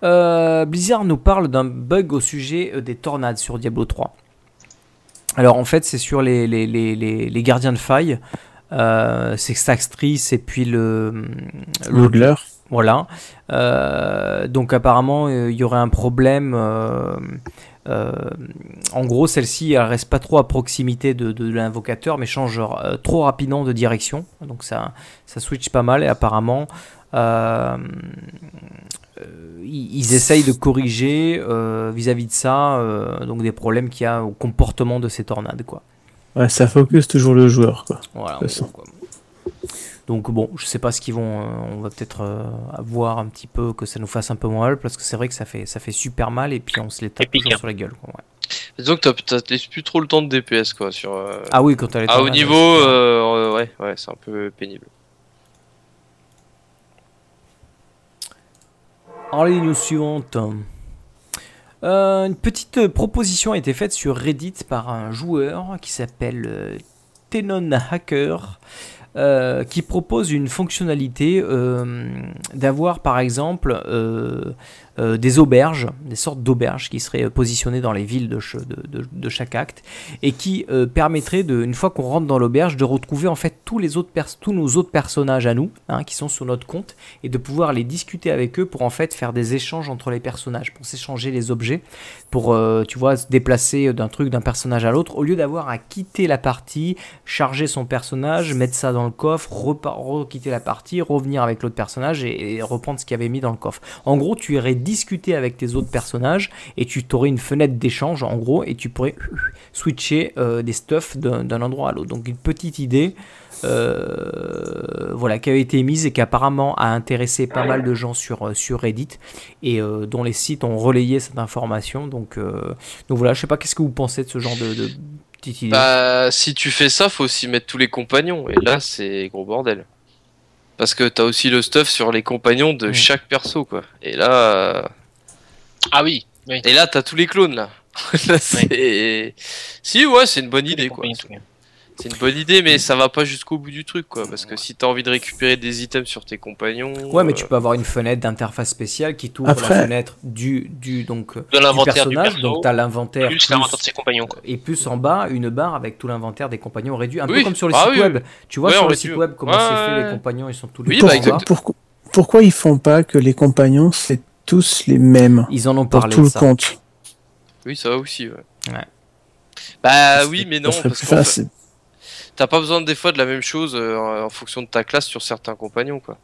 Euh, Blizzard nous parle d'un bug au sujet euh, des tornades sur Diablo 3. Alors en fait c'est sur les, les, les, les, gardiens de faille. Euh, c'est et puis le... L'Oudler. Voilà. Euh, donc apparemment il y aurait un problème... en gros, celle-ci, elle reste pas trop à proximité de, de, l'invocateur, mais change trop rapidement de direction. Donc ça, ça switch pas mal. Et apparemment, ils essayent de corriger euh, vis-à-vis de ça euh, donc des problèmes qu'il y a au comportement de ces tornades quoi. Ouais, ça focus toujours le joueur quoi. Voilà. Donc bon, je sais pas ce qu'ils vont. euh, on va peut-être euh, voir un petit peu que ça nous fasse un peu moins mal parce que c'est vrai que ça fait ça fait super mal et puis on se les tape toujours hein. sur la gueule. quoi, ouais. Disons que t'as- t'as t'as plus trop le temps de DPS quoi sur. euh, Ah oui, quand est à en haut live, niveau, euh, euh, ouais, ouais, c'est un peu pénible. Allez, news suivante. Euh, une petite proposition a été faite sur Reddit par un joueur qui s'appelle euh, Tenon Hacker, euh, qui propose une fonctionnalité euh, d'avoir par exemple euh, des auberges, des sortes d'auberges qui seraient positionnées dans les villes de, ch- de- de- de chaque acte et qui permettrait de, une fois qu'on rentre dans l'auberge, de retrouver en fait tous les autres tous nos autres personnages à nous, hein, qui sont sur notre compte et de pouvoir les discuter avec eux pour en fait faire des échanges entre les personnages, pour s'échanger les objets, pour tu vois se déplacer d'un truc d'un personnage à l'autre, au lieu d'avoir à quitter la partie, charger son personnage, mettre ça dans le coffre, requitter la partie, revenir avec l'autre personnage et, reprendre ce qu'il avait mis dans le coffre. En gros, tu irais discuter avec tes autres personnages et tu aurais une fenêtre d'échange en gros et tu pourrais switcher euh, des stuffs d'un endroit à l'autre. Donc une petite idée euh, voilà, qui avait été émise et qui apparemment a intéressé pas mal de gens sur, euh, sur Reddit et dont les sites ont relayé cette information. Donc, donc voilà, je sais pas qu'est-ce que vous pensez de ce genre de petite idée. Bah, si tu fais ça, faut aussi mettre tous les compagnons. Et là, c'est gros bordel. Parce que t'as aussi le stuff sur les compagnons de chaque perso, quoi. Et là, euh, Ah oui, oui. et là, t'as tous les clones, là. Là, c'est... Si, ouais, c'est une bonne idée, quoi. compagnies, tout bien. C'est une bonne idée, mais ça va pas jusqu'au bout du truc, quoi. Parce que si t'as envie de récupérer des items sur tes compagnons. Ouais, mais euh, tu peux avoir une fenêtre d'interface spéciale qui t'ouvre Après- la fenêtre du, du, donc, De du l'inventaire du personnage. perso, donc, tu as l'inventaire. plus l'inventaire de ses compagnons. Quoi. et plus en bas, une barre avec tout l'inventaire des compagnons réduit. Un peu Oui. comme sur les Ah sites oui, web. Tu vois Ouais, sur le site web comment Ouais, c'est fait, les compagnons, ils sont tous Oui, les bah, Pourquoi, exact. pourquoi, pourquoi ils font pas que les compagnons c'est tous les mêmes Ils en ont pour parlé tout de le ça. compte Oui, ça va aussi, ouais. Ouais. Bah oui, mais non, Ça serait parce plus qu'en fait, facile. T'as pas besoin des fois de la même chose euh, en fonction de ta classe sur certains compagnons, quoi.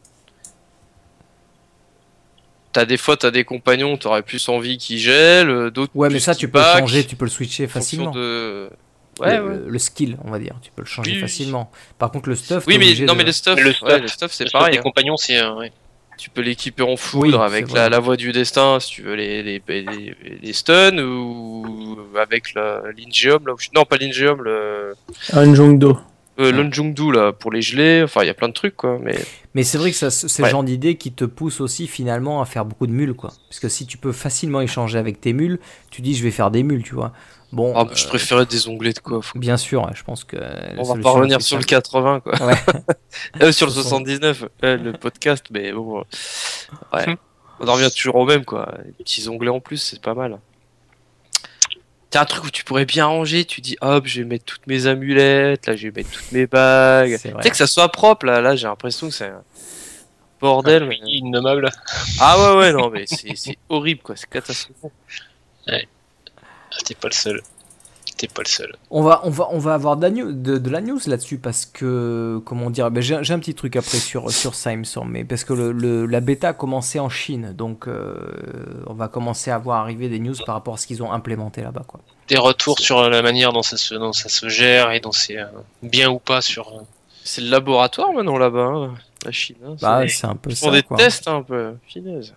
T'as des fois, t'as des compagnons, t'aurais plus envie qu'ils gèlent, euh, d'autres. Ouais, mais ça, tu peux le back, changer, tu peux le switcher en fonction facilement. De... Ouais, le, ouais. le- le skill, on va dire. Tu peux le changer Oui, facilement. Par contre, le stuff. Oui, mais non, de- mais le stuff, ouais, stuff, c'est pareil. Des hein. compagnons, c'est. euh, ouais. Tu peux l'équiper en foudre avec la, la voie du destin si tu veux les, les, les, les stuns ou avec la l'Ingeum là. où je- Non, pas l'Ingeum, le Un Jongdo. euh, là pour les geler. Enfin, il y a plein de trucs quoi. Mais Mais c'est vrai que ça- c'est Ouais. le genre d'idée qui te pousse aussi finalement à faire beaucoup de mules, quoi. Parce que si tu peux facilement échanger avec tes mules, tu dis je vais faire des mules, tu vois. Bon, Ah, je euh, préférais des onglets de coffre. bien sûr, ouais, je pense que. On va pas revenir sur le simple- 80 quoi. Ouais. Euh, sur le 60. 79, euh, le podcast, mais bon. Ouais. On en revient toujours au même quoi. Les petits onglets en plus, c'est pas mal. T'as un truc où tu pourrais bien ranger, tu dis hop, je vais mettre toutes mes amulettes, là je vais mettre toutes mes bagues. C'est Tu sais que ça soit propre là, là j'ai l'impression que c'est un bordel. mais- Innommable. Ah ouais ouais non mais c'est horrible quoi, c'est catastrophique. Ah, T'es pas le seul. T'es pas le seul. On va, on va, on va avoir de la news, de, de la news là-dessus parce que, comment dire, ben, j'ai un petit truc après sur, sur ça, il me semble, mais parce que le, le- la bêta a commencé en Chine, donc euh, on va commencer à voir arriver des news par rapport à ce qu'ils ont implémenté là-bas, quoi. Des retours sur la manière dont ça se, dont ça se gère et dont c'est euh, bien ou pas sur. euh, C'est le laboratoire maintenant là-bas, hein, la Chine. Hein, Bah, c'est- un peu Ils font ça, des quoi. tests un peu, finesse.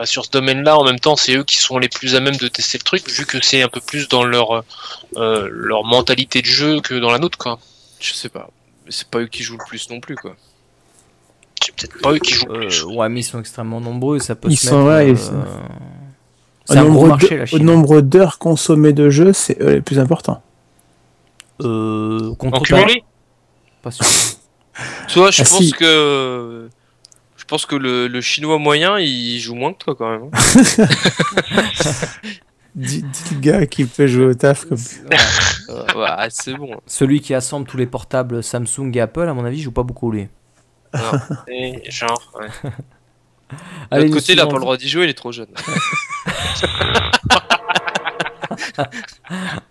Bah, sur ce domaine-là, en même temps, c'est eux qui sont les plus à même de tester le truc, vu que c'est un peu plus dans leur, euh, leur mentalité de jeu que dans la nôtre, quoi. Je sais pas, mais c'est pas eux qui jouent le plus non plus quoi. C'est peut-être pas eux qui jouent le Euh, plus. ouais, mais ils sont extrêmement nombreux, ça peut Ils se sont mettre, là, euh, ils sont- C'est Au un gros nombre marché, de- Au nombre d'heures consommées de jeu, c'est eux les plus importants. Euh, En contre cumulé pas sûr. Toi, je Ah, pense si. que pense que le, le chinois moyen, il joue moins que toi quand même. hein. Dis, le gars qui peut jouer au taf comme ouais, c'est bon. Celui qui assemble tous les portables Samsung et Apple, à mon avis, joue pas beaucoup lui. Et genre, ouais. De Allez, l'autre côté, il a pas le droit d'y jouer, il est trop jeune.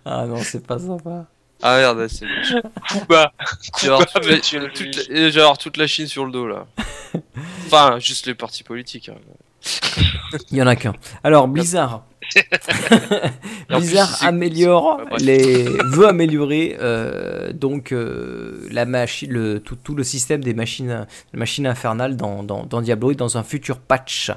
Ah non, c'est pas sympa. Ah merde, c'est. Bah, Genre, Coupa, toute la- toute la- et genre toute la Chine sur le dos là. Enfin, juste les partis politiques. hein. Il y en a qu'un. Alors, Blizzard plus, Blizzard améliore les veut améliorer euh, donc euh, la machine le tout, tout le système des machines machines infernales dans, dans, dans Diablo et dans un futur patch.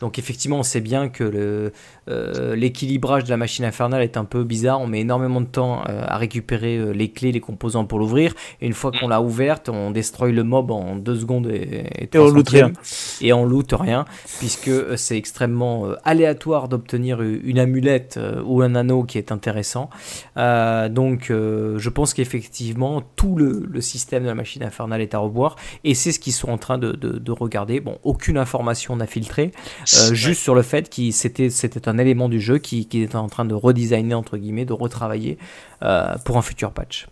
Donc effectivement, on sait bien que euh, l'équilibrage de la machine infernale est un peu bizarre. On met énormément de temps euh, à récupérer euh, les clés, les composants pour l'ouvrir. Et une fois qu'on l'a ouverte, on destroy le mob en deux secondes et, Et on 3 loot rien. Et on loot rien, puisque c'est extrêmement euh, aléatoire d'obtenir une amulette euh, ou un anneau qui est intéressant. Euh, donc euh, je pense qu'effectivement tout le, le système de la machine infernale est à revoir, et c'est ce qu'ils sont en train de, de- de regarder. Bon, aucune information n'a filtré, euh, juste sur le fait que c'était c'était un élément du jeu qui, qui était en train de redesigner entre guillemets, de retravailler euh, pour un futur patch.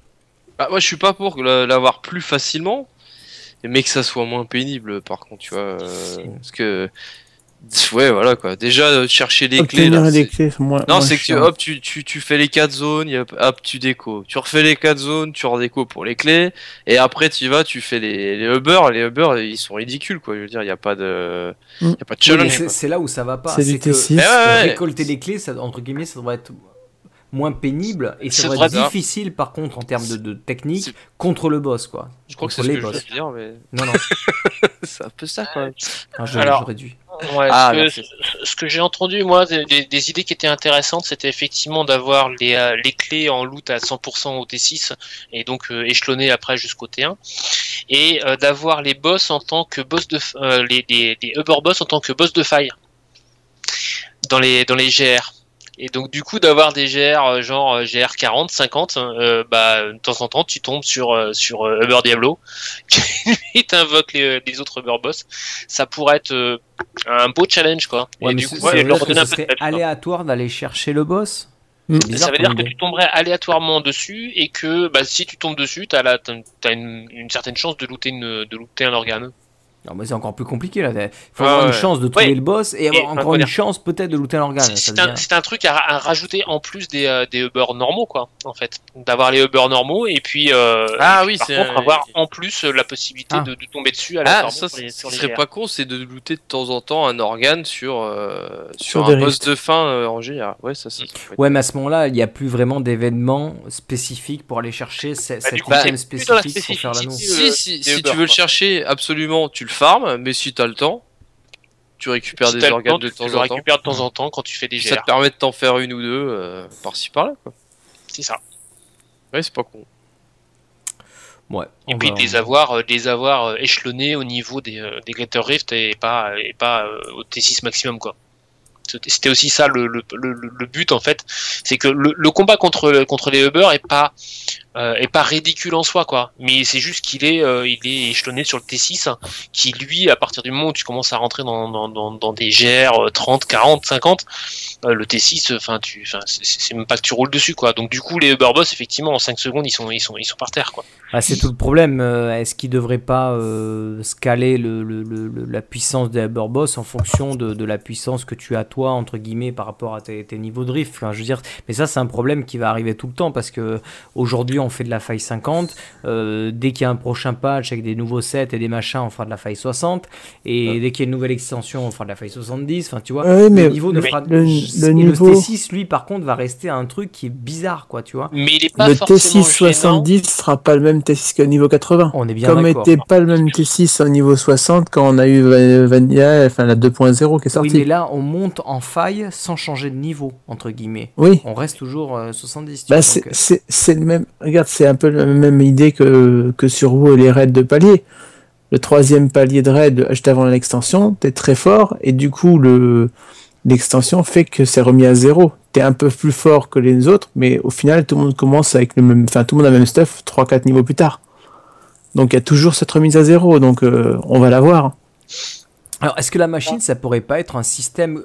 Bah, moi, je suis pas pour la- l'avoir plus facilement, mais que ça soit moins pénible, par contre, tu vois. euh, parce que. Ouais, voilà quoi. Déjà, euh, chercher les clés. Obtenir là, les c'est- clés, c'est moins. Non, c'est que tu, hop, tu, tu, tu fais les quatre zones, y a- hop, tu déco. Tu refais les quatre zones, tu redéco pour les clés, et après tu vas, tu fais les, les hubbers. Les hubbers, ils sont ridicules, quoi. Je veux dire, il y a pas de, Mm. y a pas de challenge. c'est quoi. c'est là où ça va pas. C'est du que T6. Mais ouais, ouais. récolter les clés, ça, entre guillemets, ça devrait être moins pénible et ça C'est devrait être difficile par contre en termes de, de technique contre le boss quoi. Je crois que c'est ce les je veux dire, mais Non non, c'est un peu ça, quand même. Ah, je, Alors- je réduis. Ouais, Ah, ce que, ce- que j'ai entendu, moi, des, des- des idées qui étaient intéressantes, c'était effectivement d'avoir les, euh, les clés en loot à 100% au T6 et donc euh, échelonner après jusqu'au T1 et euh, d'avoir les boss en tant que boss de euh, les, les, les Uber boss en tant que boss de faille dans les dans les GR. Et donc du coup d'avoir des GR euh, genre GR 40, 50, euh, bah de temps en temps tu tombes sur euh, sur euh, Uber Diablo qui t'invoque les, les autres Uber boss. Ça pourrait être euh, un beau challenge quoi. Ouais, et mais du c'est- coup, ouais, leur que un peu aléatoire d'aller chercher le boss. Mm. Bizarre Ça veut dire que tu tomberais aléatoirement dessus et que bah, si tu tombes dessus, t'as la- t'as t'as une, une certaine chance de looter, une, de looter un organe. Non, mais c'est encore plus compliqué là. Il faut Ah avoir une chance de trouver Ouais. le boss et avoir Et, encore une dire- chance peut-être de looter un organe. C'est un, truc à rajouter en plus des, euh, des Uber normaux, quoi, en fait. D'avoir les Uber normaux et puis, euh, Ah et puis, oui, par c'est contre, un- avoir en plus euh, la possibilité Ah. de, de tomber dessus Ah, aléatoirement ça, sur les, ce sur qui les serait pas con, c'est de looter de temps en temps un organe sur, euh, Sur un boss de fin euh, en GR. Ouais, ça, ça, ça Ouais, mais à ce moment-là, il n'y a plus vraiment d'événements spécifiques pour aller chercher ce- Bah, item la spécifique pour faire spécificité. Si, euh, si, si Uber, tu veux le chercher, absolument, tu le farmes, mais si t'as le temps, tu récupères Si des organes temps, de tu temps en temps. récupères de temps en temps quand tu fais des Ça GR. te permet de t'en faire une ou deux par-ci par-là. Quoi. C'est ça. Ouais, c'est pas con. Ouais. Et puis va- de les avoir, euh, de les avoir euh, échelonnés au niveau des, euh, des Greater Rift et pas, et pas euh, au T6 maximum quoi. C'était c'était aussi ça le, le, le, le but en fait, c'est que le, le combat contre contre les Uber est pas euh, est pas ridicule en soi quoi, mais c'est juste qu'il est euh, il est échelonné sur le T6 qui lui à partir du moment où tu commences à rentrer dans dans, des GR euh, 30, 40, 50 euh, le T6 enfin tu enfin c'est- même pas que tu roules dessus quoi. Donc du coup les Uber boss effectivement en 5 secondes ils sont ils sont ils sont par terre quoi. Ah, c'est tout le problème. euh, Est-ce qu'il ne devrait pas euh, scaler le, le- la puissance des Uber Boss en fonction de, de la puissance que tu as toi, entre guillemets, par rapport à tes, niveaux de drift je veux dire, Mais ça, c'est un problème qui va arriver tout le temps parce que aujourd'hui, on fait de la faille 50. euh, dès qu'il y a un prochain patch avec des nouveaux sets et des machins, on fera de la faille 60. Et dès qu'il y a une nouvelle extension, on fera de la faille 70. Enfin, tu vois, Ouais, mais le niveau ne le- niveau- T6, lui, par contre, va rester un truc qui est bizarre, quoi, tu vois. Mais il est pas Le forcément T6 gênant. 70 sera pas le même T6 qu'au niveau 80. On est bien Comme d'accord. était pas le même T6 au niveau 60 quand on a eu Va- Vanilla, enfin la 2.0 qui est Oui, sortie. mais là, on monte en faille sans changer de niveau, entre guillemets. Oui. On reste toujours euh, 70. tu Bah, euh, c'est- c'est le même. Regarde, c'est un peu la même idée que, sur WoW et les raids de palier. Le troisième palier de raid juste avant l'extension, t'es très fort et du coup le l'extension fait que c'est remis à zéro. T'es un peu plus fort que les autres, mais au final tout le monde commence avec le même, enfin tout le monde a le même stuff 3-4 niveaux plus tard. Donc il y a toujours cette remise à zéro, donc euh, on va la voir. Alors, est-ce que la machine, ça pourrait pas être un système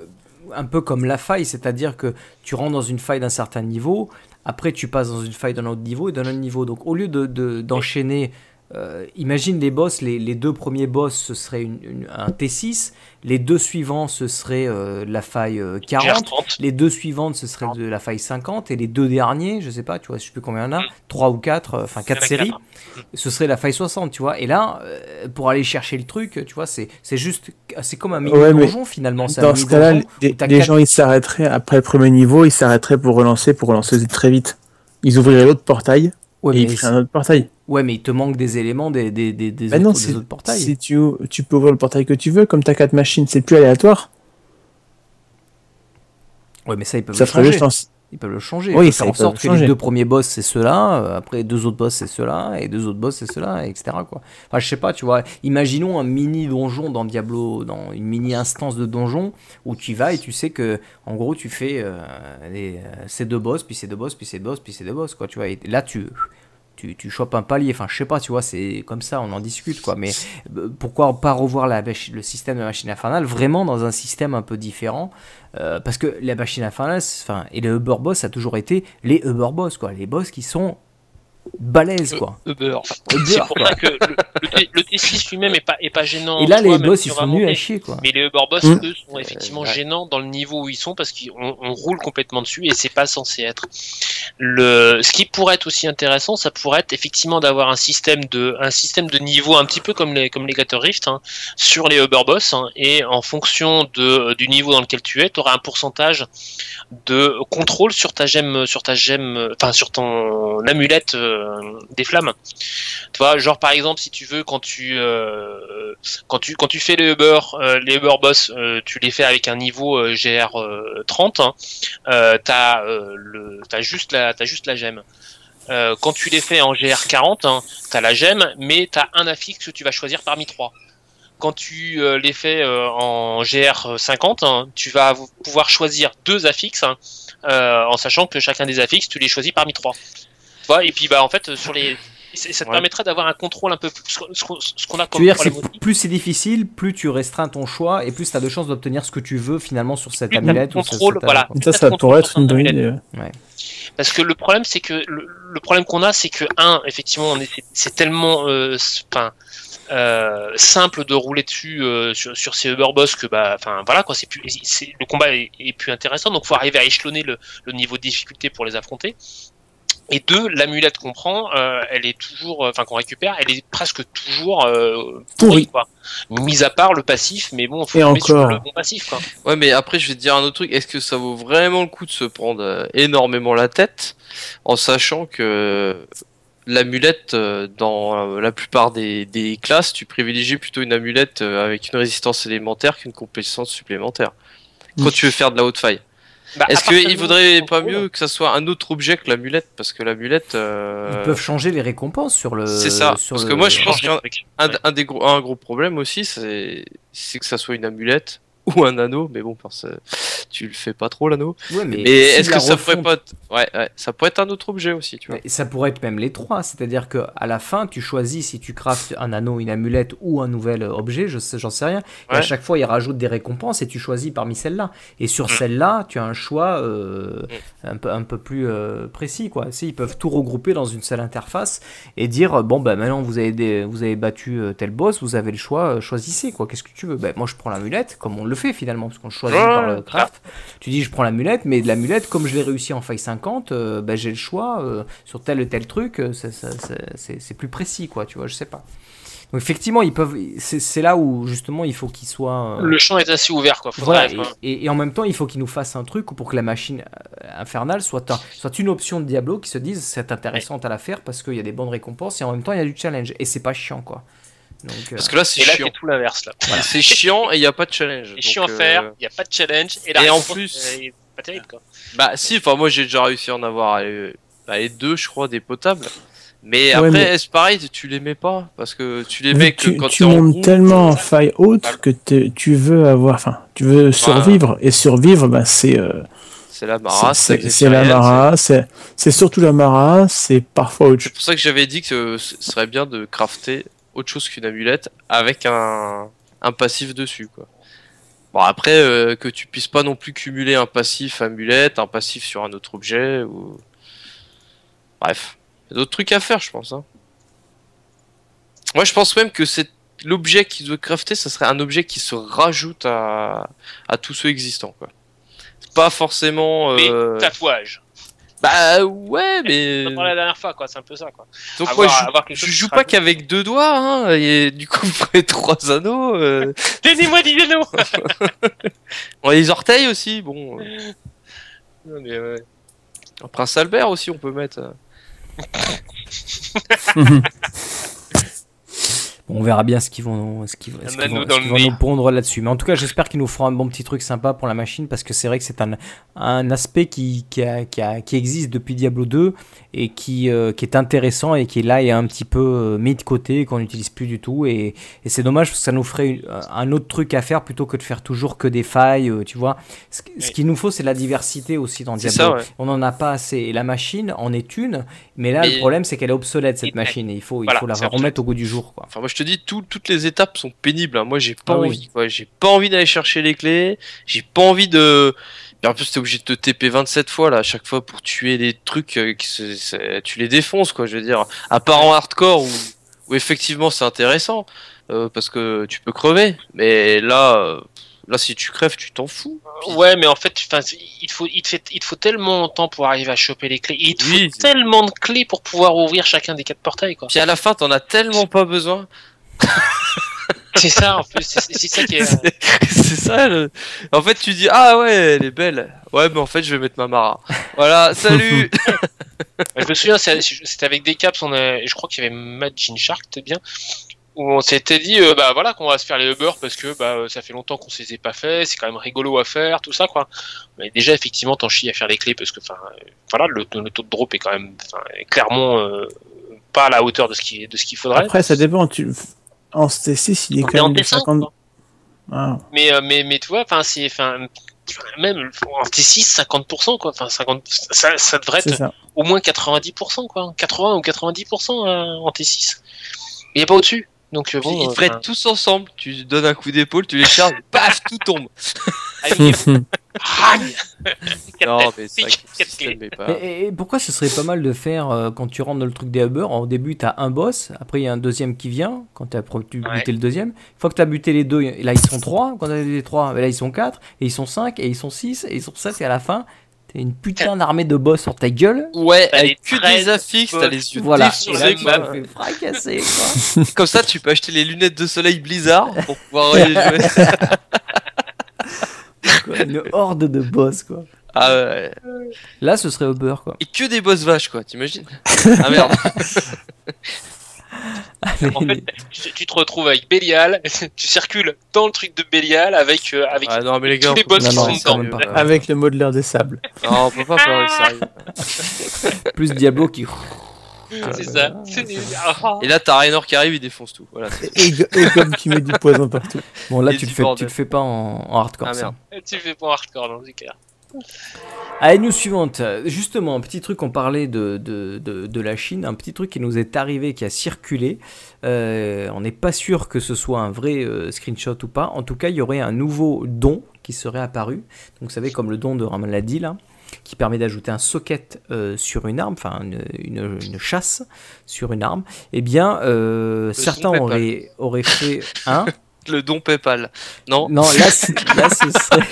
un peu comme la faille, c'est-à-dire que tu rentres dans une faille d'un certain niveau, après tu passes dans une faille d'un autre niveau et d'un autre niveau. Donc, au lieu de- de- d'enchaîner euh, imagine les boss, les, les, deux premiers boss, ce serait une, une, un T6, les deux suivants, ce serait euh, la faille 40, les deux suivantes, ce serait de la faille 50, et les deux derniers, je sais pas, tu vois, je sais plus combien il y en a, 3 ou 4, enfin 4 séries, 4. ce serait la faille 60, tu vois. Et là, euh, pour aller chercher le truc, tu vois, c'est juste, c'est comme un mini ouais, donjon finalement. Dans ce cas-là, les, les gens, ils s'arrêteraient, après le premier niveau, ils s'arrêteraient pour relancer, pour relancer très vite. Ils ouvriraient l'autre portail, Ouais, et il ferait un autre portail. Ouais, mais il te manque des éléments des, des, des, des, bah autres, non, des autres portails. Si tu, tu peux ouvrir le portail que tu veux, comme t'as 4 machines, c'est plus aléatoire. Ouais, mais ça, ils peuvent ça le changer. Juste Ils peuvent le changer. Oui, ils faire en sorte que les deux premiers boss, c'est ceux-là, euh, après deux autres boss, c'est ceux-là, et deux autres boss, c'est ceux-là, etc. Quoi. Enfin, je sais pas, tu vois. Imaginons un mini donjon dans Diablo, dans une mini instance de donjon, où tu vas et tu sais que, en gros, tu fais euh, les, euh, ces deux boss, puis ces deux boss, puis ces deux boss, puis ces deux boss, quoi, tu vois. Et là, tu tu, tu chopes un palier. Enfin, je sais pas, tu vois, c'est comme ça, on en discute, quoi. Mais euh, pourquoi pas revoir la, le système de machine infernale vraiment dans un système un peu différent euh, Parce que la machine infernale, enfin, et les Uber Boss, ça a toujours été les Uber Boss, quoi. Les boss qui sont balèze quoi. Uber. C'est pour ça que le, le, le T6 lui-même est pas, est pas gênant. Et là, les boss ils sont nuls à chier quoi. Mais les Uber boss, mmh. eux, sont effectivement euh, ouais. gênants dans le niveau où ils sont parce qu'on on roule complètement dessus et c'est pas censé être. Le, ce qui pourrait être aussi intéressant, ça pourrait être effectivement d'avoir un système de, un système de niveau un petit peu comme les, comme les Gator Rift hein, sur les Uber boss hein, et en fonction de, du niveau dans lequel tu es, tu auras un pourcentage de contrôle sur ta gemme, sur ta gemme, enfin sur ton amulette euh, des flammes. Tu vois, genre par exemple, si tu veux, quand tu euh, quand tu quand tu fais les Uber euh, les Uber boss, euh, tu les fais avec un niveau euh, GR 30, hein, t'as le t'as juste la t'as juste la gemme. quand tu les fais en GR 40, hein, t'as la gemme, mais t'as un affixe que tu vas choisir parmi trois quand tu euh, les fais euh, en GR50, hein, tu vas pouvoir choisir deux affixes, euh, en sachant que chacun des affixes, tu les choisis parmi trois. Tu vois, et puis bah en fait sur les ça te ouais. permettrait d'avoir un contrôle un peu plus ce qu'on a comme tu veux dire c'est plus c'est difficile plus tu restreins ton choix et plus tu as de chances d'obtenir ce que tu veux finalement sur cette amulette contrôle, ou cette, voilà, ça ça pourrait être une bonne idée ouais. parce que le problème c'est que le, le problème qu'on a c'est que un effectivement c'est tellement euh, euh, simple de rouler dessus euh, sur, sur, ces Uber Boss que bah enfin voilà quoi c'est plus c'est le combat est, est, plus intéressant. Donc faut arriver à échelonner le, le, niveau de difficulté pour les affronter et deux, l'amulette qu'on prend, euh, elle est toujours, enfin qu'on récupère, elle est presque toujours euh, pourrie, quoi. Mis à part le passif, mais bon, faut et encore. sur le bon passif, quoi. Ouais, mais après, je vais te dire un autre truc. Est-ce que ça vaut vraiment le coup de se prendre euh, énormément la tête, en sachant que l'amulette, euh, dans la plupart des, des, classes, tu privilégies plutôt une amulette euh, avec une résistance élémentaire qu'une compétence supplémentaire? Quand tu veux faire de la haute faille. Bah, Est-ce qu'il vaudrait pas mieux que ça soit un autre objet que l'amulette? Parce que l'amulette. Euh... Ils peuvent changer les récompenses sur le. C'est ça. Sur parce le... que moi, je pense qu'un un, un, des gros, un gros problème aussi, c'est que ça soit une amulette ou un anneau, mais bon, parce tu le fais pas trop l'anneau. Ouais, mais, mais est-ce que ça pourrait pas être... ouais, ouais, ça pourrait être un autre objet aussi, tu vois. Mais ça pourrait être même les trois, c'est-à-dire que à la fin, tu choisis si tu craftes un anneau, une amulette ou un nouvel objet, je sais, j'en sais rien. Et à chaque fois, il rajoute des récompenses et tu choisis parmi celles-là. Et sur mmh. celle-là, tu as un choix euh, mmh. un peu un peu plus euh, précis, quoi. Si ils peuvent tout regrouper dans une seule interface et dire bon ben bah, maintenant vous avez des, vous avez battu euh, tel boss, vous avez le choix, choisissez quoi. Qu'est-ce que tu veux? Ben moi je prends l'amulette, comme on le fait finalement, parce qu'on choisit ouais, par le craft. Tu dis, je prends l'amulette, mais de l'amulette, comme je l'ai réussi en faille 50, euh, bah, j'ai le choix euh, sur tel ou tel truc, euh, c'est plus précis, quoi, tu vois, je sais pas. Donc effectivement, ils peuvent. C'est là où justement il faut qu'ils soient. Le champ est assez ouvert, quoi. Voilà, et, et, et, en même temps, il faut qu'ils nous fassent un truc pour que la machine infernale soit, un, soit une option de Diablo qui se dise c'est intéressante à la faire parce qu'il y a des bonnes récompenses et en même temps il y a du challenge et c'est pas chiant, quoi. Donc, Parce que là, c'est chiant. c'est tout l'inverse. Là. Voilà. c'est chiant et il n'y a pas de challenge. C'est chiant à faire, il n'y a pas de challenge. Et, et en plus, c'est pas terrible quoi. Bah, si, enfin, moi j'ai déjà réussi à en avoir euh, les deux, je crois, des potables. Mais après, mais... c'est pareil, tu les mets pas parce que tu les mais mets tu, que quand tu montes tellement en faille haute que tu veux avoir, enfin, tu veux survivre et survivre, bah, c'est. Euh... C'est la Mara, c'est la Mara, c'est surtout la Mara, c'est parfois autre C'est pour ça que j'avais dit que ce serait bien de crafter autre chose qu'une amulette avec un, un passif dessus quoi. Bon après euh, que tu puisses pas non plus cumuler un passif amulette, un passif sur un autre objet ou bref, d'autres trucs à faire je pense. Hein. Moi, je pense même que c'est l'objet qui doit crafter, ça serait un objet qui se rajoute à, à tous ceux existants. Quoi. C'est pas forcément. Mais euh, tatouage. Bah ouais, mais. On en parlait la dernière fois, quoi. C'est un peu ça, quoi. Donc Avoir- moi, je, joue pas qu'avec deux doigts, hein, et du coup, vous prenez trois anneaux. euh, Donnez-moi des anneaux on a les orteils aussi, bon. euh, Non, mais ouais. un prince Albert aussi, on peut mettre. Euh. On verra bien ce qu'ils vont, ce qu'ils, ce vont, ce qu'ils nous pondre là-dessus. Mais en tout cas, j'espère qu'ils nous feront un bon petit truc sympa pour la machine parce que c'est vrai que c'est un, un aspect qui, qui, a- qui, a- qui existe depuis Diablo 2 et qui, euh, qui est intéressant et qui là est un petit peu euh, mis de côté, qu'on n'utilise plus du tout. Et, et c'est dommage parce que ça nous ferait une- un autre truc à faire plutôt que de faire toujours que des failles, euh, tu vois. Ce, ce qu'il nous faut, c'est la diversité aussi dans Diablo. ça, ouais. On n'en a pas assez. Et la machine en est une, mais là, Mais- le problème, c'est qu'elle est obsolète, cette Et- machine. Et il faut, il voilà, faut la remettre au goût du jour, quoi. Enfin, moi, je te dis, tout- toutes les étapes sont pénibles. hein. Moi, j'ai pas Ah envie. J'ai pas envie d'aller chercher les clés. J'ai pas envie de. Et en plus, t'es obligé de te TP 27 fois là, à chaque fois pour tuer des trucs euh, qui se... c'est- tu les défonces, quoi. Je veux dire, à part en hardcore où, où effectivement c'est intéressant euh, parce que tu peux crever. Mais là, euh, là, si tu crèves, tu t'en fous. Puis- Ouais, mais en fait, il te faut, il te fait, il te faut tellement longtemps pour arriver à choper les clés. Il te Oui. faut tellement de clés pour pouvoir ouvrir chacun des quatre portails, quoi. Puis à la fin, t'en as tellement pas besoin. C'est ça, en plus, c'est ça qui est. c'est ça. Le... En fait, tu dis ah ouais, elle est belle. Ouais, mais en fait, je vais mettre ma Mara. Voilà, salut. Je me souviens, c'était avec des caps, on a, je crois qu'il y avait Gene Shark, peut-être bien, où on s'était dit, euh, bah voilà, qu'on va se faire les Uber parce que bah, euh, ça fait longtemps qu'on se les ait pas fait, c'est quand même rigolo à faire, tout ça, quoi. Mais déjà, effectivement, t'en chies à faire les clés parce que, enfin, euh, voilà, le, le taux de drop est quand même, enfin, clairement euh, pas à la hauteur de ce qui, de ce qu'il faudrait. Après, ça dépend. Tu... En ST6, il est On est quand même de descente, 50. quoi. Ah. Mais, euh, mais, mais tu vois, enfin, c'est, enfin, même en T6, 50%, quoi. Enfin, 50, ça, ça devrait être ça. au moins 90%, quoi. 80 ou 90% euh, en T6. Il n'y a pas au-dessus. Donc, euh, bon, Ils euh, te prêtent tous ensemble. Tu donnes un coup d'épaule, tu les charges, paf, tout tombe. Non, mais pas. Et, pourquoi ce serait pas mal de faire euh, quand tu rentres dans le truc des Uber Au début, tu as un boss, après il y a un deuxième qui vient, quand tu as buté Ouais. le deuxième. Une fois que tu as buté les deux, et là ils sont trois, quand tu as les trois, là ils sont quatre, et ils sont cinq, et ils sont six, et ils sont sept, et à la fin, t'as une putain d'armée de boss sur ta gueule. Ouais, T'as avec que 13 des affixes, t'as les yeux Voilà, défoncés, là quoi. fracasser. Comme ça, tu peux acheter les lunettes de soleil Blizzard pour pouvoir y jouer. Quoi, Une horde de boss quoi. Ah ouais. Là ce serait Uber quoi. Et que des boss vaches, quoi, t'imagines? Ah merde. En fait, tu, tu te retrouves avec Bélial, tu circules dans le truc de Bélial avec, euh, avec Ah non, mais les gars, tous les boss qui sont dedans. Avec le modeleur des sables. Non, on peut pas faire le sérieux. Plus Diablo qui. C'est ça. Et là, t'as Raynor qui arrive, il défonce tout. Voilà. Et, et Gob qui met du poison partout. Bon là Et tu le fais, tu le fais pas en, en hardcore Ah, ça. Tu le fais pas en hardcore, non, c'est clair. Allez, news suivante. Justement, un petit truc, on parlait de, de, de, de la Chine, un petit truc qui nous est arrivé, qui a circulé. Euh, on n'est pas sûr que ce soit un vrai euh, screenshot ou pas. En tout cas, il y aurait un nouveau don qui serait apparu. Donc, vous savez, comme le don de Raman l'a dit là, qui permet d'ajouter un socket euh, sur une arme, enfin une, une, une chasse sur une arme. Eh bien, certains auraient, auraient fait un. Le don PayPal. Non, Non, là, c'est- là ce serait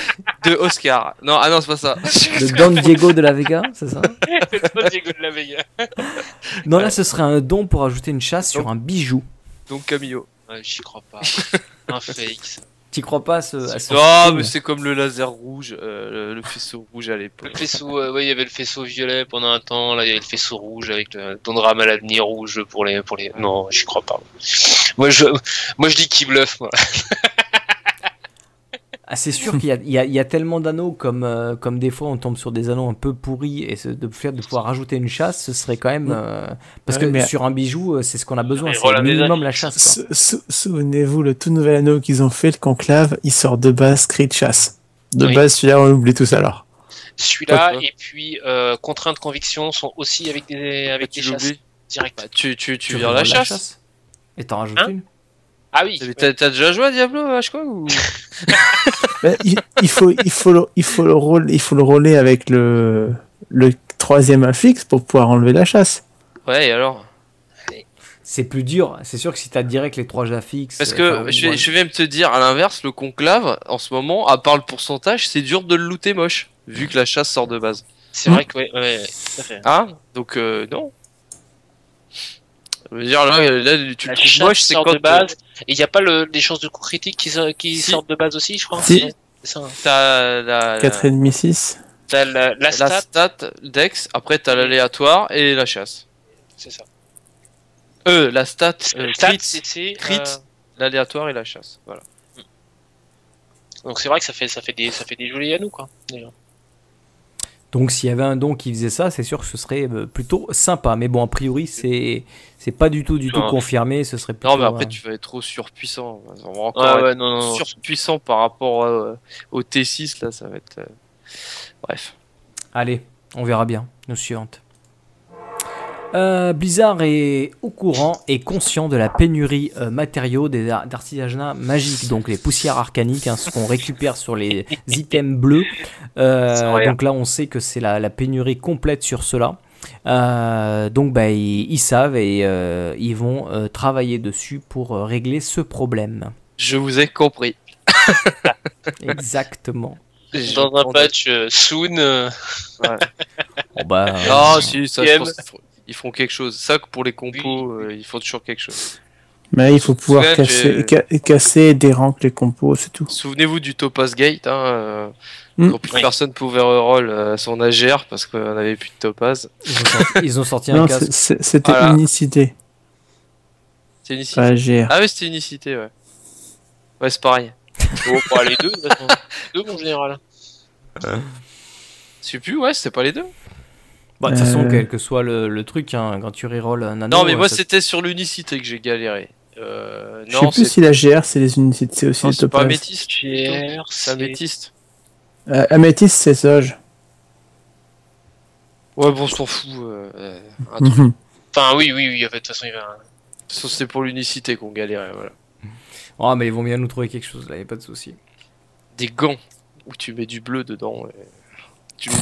de Oscar. Non, ah non, c'est pas ça. le Don Diego de la Vega, c'est ça Toi, Diego de la Vega. Non, là, ce serait un don pour ajouter une chasse sur un bijou. Donc Camillo. Ouais, J'y crois pas. Un fake. Tu crois pas à ce, à ce Non, film mais c'est comme le laser rouge, euh, le, le faisceau rouge à l'époque. Le faisceau, euh, ouais, il y avait le faisceau violet pendant un temps. Là, il y avait le faisceau rouge avec le don de rame à l'avenir rouge pour les, pour les. Non, j'y crois pas. Moi, je, moi, je dis qui bluffe. Moi. Ah, c'est sûr qu'il y a, il y a- il y a tellement d'anneaux comme, euh, comme des fois on tombe sur des anneaux un peu pourris et de, faire, de pouvoir rajouter une chasse, ce serait quand même. euh, parce Ouais, que mais- sur un bijou, euh, c'est ce qu'on a besoin, c'est voilà, des minimum la chasse. Quoi. Sou- sou- Souvenez-vous, le tout nouvel anneau qu'ils ont fait, le conclave, il sort de base cri de chasse. De Oui. base, celui-là, on oublie tous alors. Celui-là et puis euh, contrainte conviction sont aussi avec des avec Tu des chasses directes. Bah, tu, tu, tu Tu vires la chasse. Et t'en rajoutes Hein une Ah oui. T'as t'as déjà joué à Diablo, quoi ou... Ben, il, il faut, il, faut le, il, faut le rôle, il faut le rouler avec le, le troisième infixe pour pouvoir enlever la chasse. Ouais, et alors? C'est plus dur. C'est sûr que si t'as direct les trois affixes. Parce euh, que enfin, je, vais, ouais. je vais me te dire, à l'inverse, le conclave, en ce moment, à part le pourcentage, c'est dur de le looter moche, vu que la chasse sort de base. C'est vrai que, ouais, ouais, tout à fait. Hein? Donc, euh, non. Je veux dire, là, là tu La le moche, c'est quand de base. Et il n'y a pas le, les chances de coup critique qui, qui Si. sortent de base aussi, je crois. Si. C'est ça. hein. t'as la, 4,5, 6. T'as la, la la stat, dex, après t'as l'aléatoire et la chasse. c'est ça. Euh, la stat, euh, Stat, crit, c'est- c'est, crit. euh, l'aléatoire et la chasse. Voilà. donc c'est vrai que ça fait, ça fait des, ça fait des jolis à nous, quoi. déjà. Donc s'il y avait un don qui faisait ça, c'est sûr que ce serait euh, plutôt sympa. Mais bon, a priori, c'est c'est pas du tout du tout confirmé. Ce serait plutôt. Non, mais après euh, tu vas être trop surpuissant. On va encore Ouais, être ouais, non, non, non. surpuissant par rapport euh, au T6 là, ça va être. euh, Bref. Allez, on verra bien. Nos suivantes. Euh, Blizzard est au courant et conscient de la pénurie euh, matériaux des ar- d'artisanat magique, donc les poussières arcaniques, hein, ce qu'on récupère sur les items bleus. Euh, donc là, on sait que c'est la, la pénurie complète sur cela. Euh, donc bah, ils, ils savent et euh, ils vont euh, travailler dessus pour euh, régler ce problème. Je vous ai compris. Exactement. Dans un patch euh, soon, euh, Bon, bah, Ah si, ça, je pense ils feront quelque chose. Ça que pour les compos, euh, ils font toujours quelque chose. Mais il faut pouvoir casser, ca- casser des ranks les compos, c'est tout. Souvenez-vous du Topaz Gate, hein, euh, Mm. quand plus Oui. personne pouvait reroll euh, son AGR parce qu'on avait plus de Topaz. ils ont sorti, ils ont sorti un Non, casque. c'était Voilà. unicité, C'est unicité. pas GR. Ah ouais, c'était unicité, ouais. Ouais, c'est pareil. oh, bah, les deux, deux, en général. Je sais plus, ouais, c'était pas les deux. Bah, de toute façon, Euh. quel que soit le, le truc, hein, quand tu reroll un anneau. non, mais euh, moi ça- c'était sur l'unicité que j'ai galéré. Euh, Je sais non, plus si la GR c'est les unités, c'est aussi non, les c'est pas améthyste. GR, C'est améthyste. Euh, Améthyste, c'est Zoj. Ouais, bon, on s'en fout. euh, un truc. Enfin, oui, oui, oui, de toute façon, il y avait un. De toute façon, c'est pour l'unicité qu'on galérait, voilà. Ah, mais ils vont bien nous trouver quelque chose là, y a pas de souci. Des gants où tu mets du bleu dedans. et Tu mets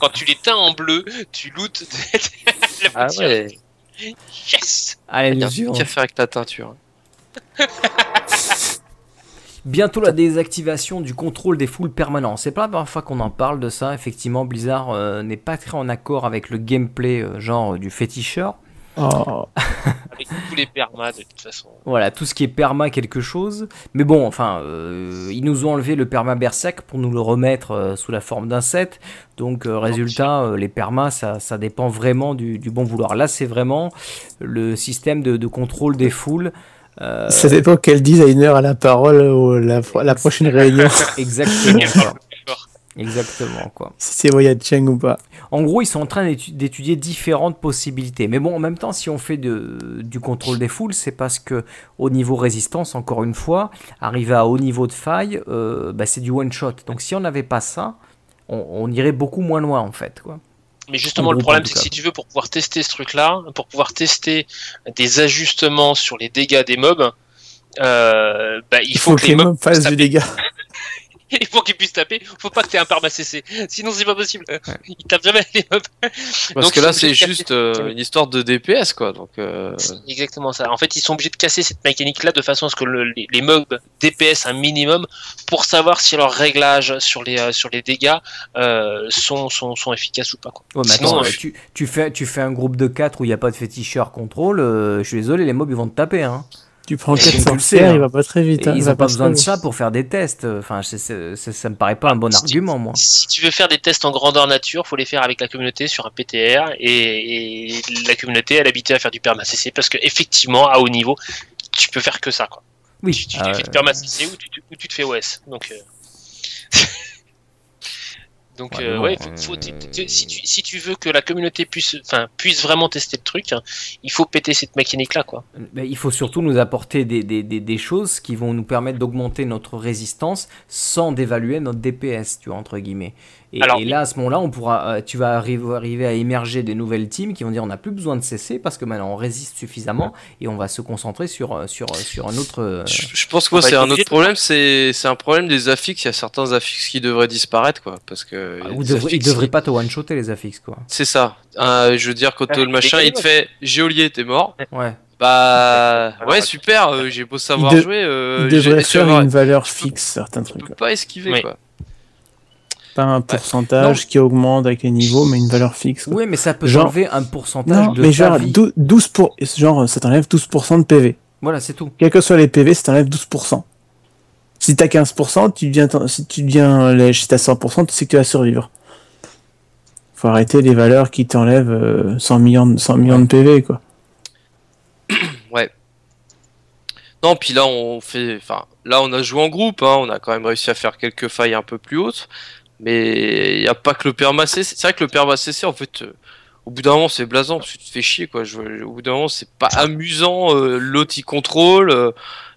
Quand tu les teins en bleu, tu lootes la Ah ouais, Yes Allez, nous suivons. à faire avec ta teinture. Bientôt la désactivation du contrôle des foules permanents. C'est pas la première fois qu'on en parle de ça. Effectivement, Blizzard euh, n'est pas très en accord avec le gameplay euh, genre euh, du féticheur. Oh. Avec tous les permas, de toute façon. Voilà, tout ce qui est perma quelque chose. Mais bon, enfin, euh, ils nous ont enlevé le perma berserk pour nous le remettre euh, sous la forme d'un set. Donc, euh, résultat, euh, les permas, ça, ça dépend vraiment du, du bon vouloir. Là, c'est vraiment le système de, de contrôle des foules. Euh, Ça dépend quel designer a la parole ou la, la prochaine réunion, exactement. Exactement, quoi. si c'est Voyage Cheng ou pas. En gros, ils sont en train d'étu- d'étudier différentes possibilités. Mais bon, en même temps, si on fait de- du contrôle des foules, c'est parce que au niveau résistance, encore une fois, arriver à haut niveau de faille, euh, bah, c'est du one shot. Donc si on n'avait pas ça, on, on irait beaucoup moins loin en fait. Quoi. Mais justement, En le problème, c'est que si tu veux, pour pouvoir tester ce truc-là, pour pouvoir tester des ajustements sur les dégâts des mobs, euh, bah, il, Il faut, faut que les mobs fassent du dégât. Il faut qu'ils puissent taper. Faut pas que tu aies un perma CC. Sinon, c'est pas possible. Ils tapent jamais les mobs. Parce Donc, que là, c'est juste euh, une histoire de DPS, quoi. Donc, euh, C'est exactement ça. En fait, ils sont obligés de casser cette mécanique-là de façon à ce que le- les, les mobs DPS un minimum pour savoir si leurs réglages sur les, euh, sur les dégâts euh, sont, sont, sont efficaces ou pas. Quoi. Ouais, mais Sinon, attends, tu, tu fais, tu fais un groupe de 4 où il n'y a pas de féticheur contrôle, euh, je suis désolé, les mobs ils vont te taper. Hein. Tu prends Et 4 tu le sais, sorcières, hein. il va pas très vite. Hein, il ils n'ont pas pas besoin de ça pour faire des tests. Enfin, c'est- ça me paraît pas un bon Si tu- argument, moi. Si tu veux faire des tests en grandeur nature, faut les faire avec la communauté sur un PTR et, et la communauté elle est habituée à faire du perma CC parce que effectivement à haut niveau tu peux faire que ça quoi. Oui, Tu, tu, euh, tu fais du perma CC ou tu, tu- ou tu te fais OS. Donc euh, donc Ouais, euh, ouais, faut- si, tu, si tu veux que la communauté puisse enfin puisse vraiment tester le truc, hein, il faut péter cette mécanique là quoi. Mais il faut surtout nous apporter des, des, des, des choses qui vont nous permettre d'augmenter notre résistance sans dévaluer notre DPS, tu vois, entre guillemets. Et, Alors, et là, à ce moment-là, on pourra, euh, tu vas arriver, à émerger des nouvelles teams qui vont dire on n'a plus besoin de cesser parce que maintenant on résiste suffisamment et on va se concentrer sur, euh, sur, sur un autre. euh, je, je pense que c'est un autre problème. C'est c'est un problème des affixes. Il y a certains affixes qui devraient disparaître, quoi. Parce que euh, Ah, Ou les devrait- il affixes, devrait pas te one-shotter les affixes, quoi. C'est ça. Euh, je veux dire, quand Ah, euh, le machin, il te fait Géolier, t'es mort. Ouais. Bah, ouais, super, euh, j'ai beau savoir Il de- jouer. Euh, Il devrait tu faire une valeur fixe, certains Tu trucs. peux quoi. pas esquiver, Oui. quoi. Pas un pourcentage qui augmente avec les niveaux, mais une valeur fixe. quoi. Oui, mais ça peut Genre- enlever un pourcentage Non, de mais ta genre, vie. dou- 12 pour... genre, ça t'enlève 12% de PV. Voilà, c'est tout. Quels que soient les PV, ça t'enlève 12%. Si t'as 15%, tu deviens, si tu deviens lèche, si t'as 100%, tu sais que tu vas survivre. Faut arrêter les valeurs qui t'enlèvent euh, 100 millions, de- 100 millions de PV, quoi. Non, puis là, on fait. Enfin, là, on a joué en groupe, hein, on a quand même réussi à faire quelques failles un peu plus hautes. Mais il n'y a pas que le perma CC. C'est vrai que le perma CC, en fait, euh, au bout d'un moment, c'est blasant, parce que tu te fais chier, quoi. Je- au bout d'un moment, c'est pas amusant, euh, l'autre il contrôle, euh,